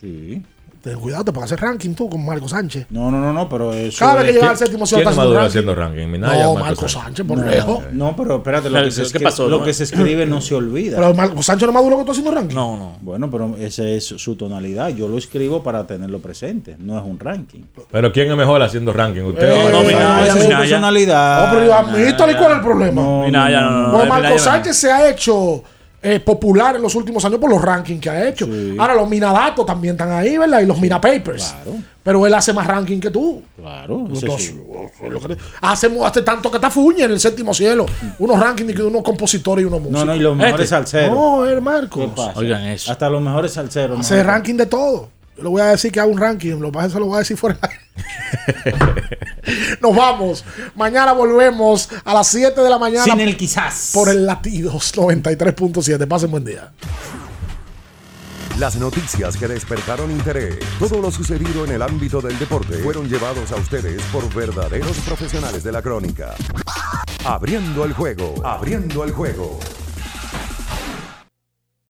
Sí. Ten cuidado, te pongas hacer ranking tú con Marco Sánchez. No, no, no, no, pero eso. Cada vez que llega al séptimo cielo ¿Quién está maduro ranking. haciendo ranking? Minaya, No, Marco Marco Sánchez. Sánchez, por No, lejos. No, pero espérate, lo, que se, ¿qué escribe, pasó? lo No. que se escribe no se olvida. Pero Marco Sánchez no es maduro que tú haciendo ranking. No, no. Bueno, pero esa es su tonalidad. Yo lo escribo para tenerlo presente. No es un ranking. Pero ¿quién es mejor haciendo ranking? ¿Usted Eh, no, Sánchez? Minaya, Esa es su personalidad. No, pero yo admítale cuál es el problema. No, Minaya, no, no, no. Marco no. Sánchez se ha hecho eh, popular en los últimos años por los rankings que ha hecho. Ahora los Minadatos también están ahí, ¿verdad? Y los Mina Papers. Pero él hace más ranking que tú. Claro. Entonces, hace, hace tanto que está fuña en el séptimo cielo. Unos rankings de unos compositores y unos músicos. No, no, y los mejores Este. salseros. No, es ¿Qué Marcos. pasa? Oigan eso. Hasta los mejores salseros. Hace ranking de todo. Yo le voy a decir que haga un ranking. Lo que pasa es que se lo voy a decir fuera. Nos vamos. Mañana volvemos a las 7 de la mañana. Sin el quizás. Por el latidos 93.7. Pasen buen día. Las noticias que despertaron interés, todo lo sucedido en el ámbito del deporte, fueron llevados a ustedes por verdaderos profesionales de la crónica. Abriendo el juego, abriendo el juego.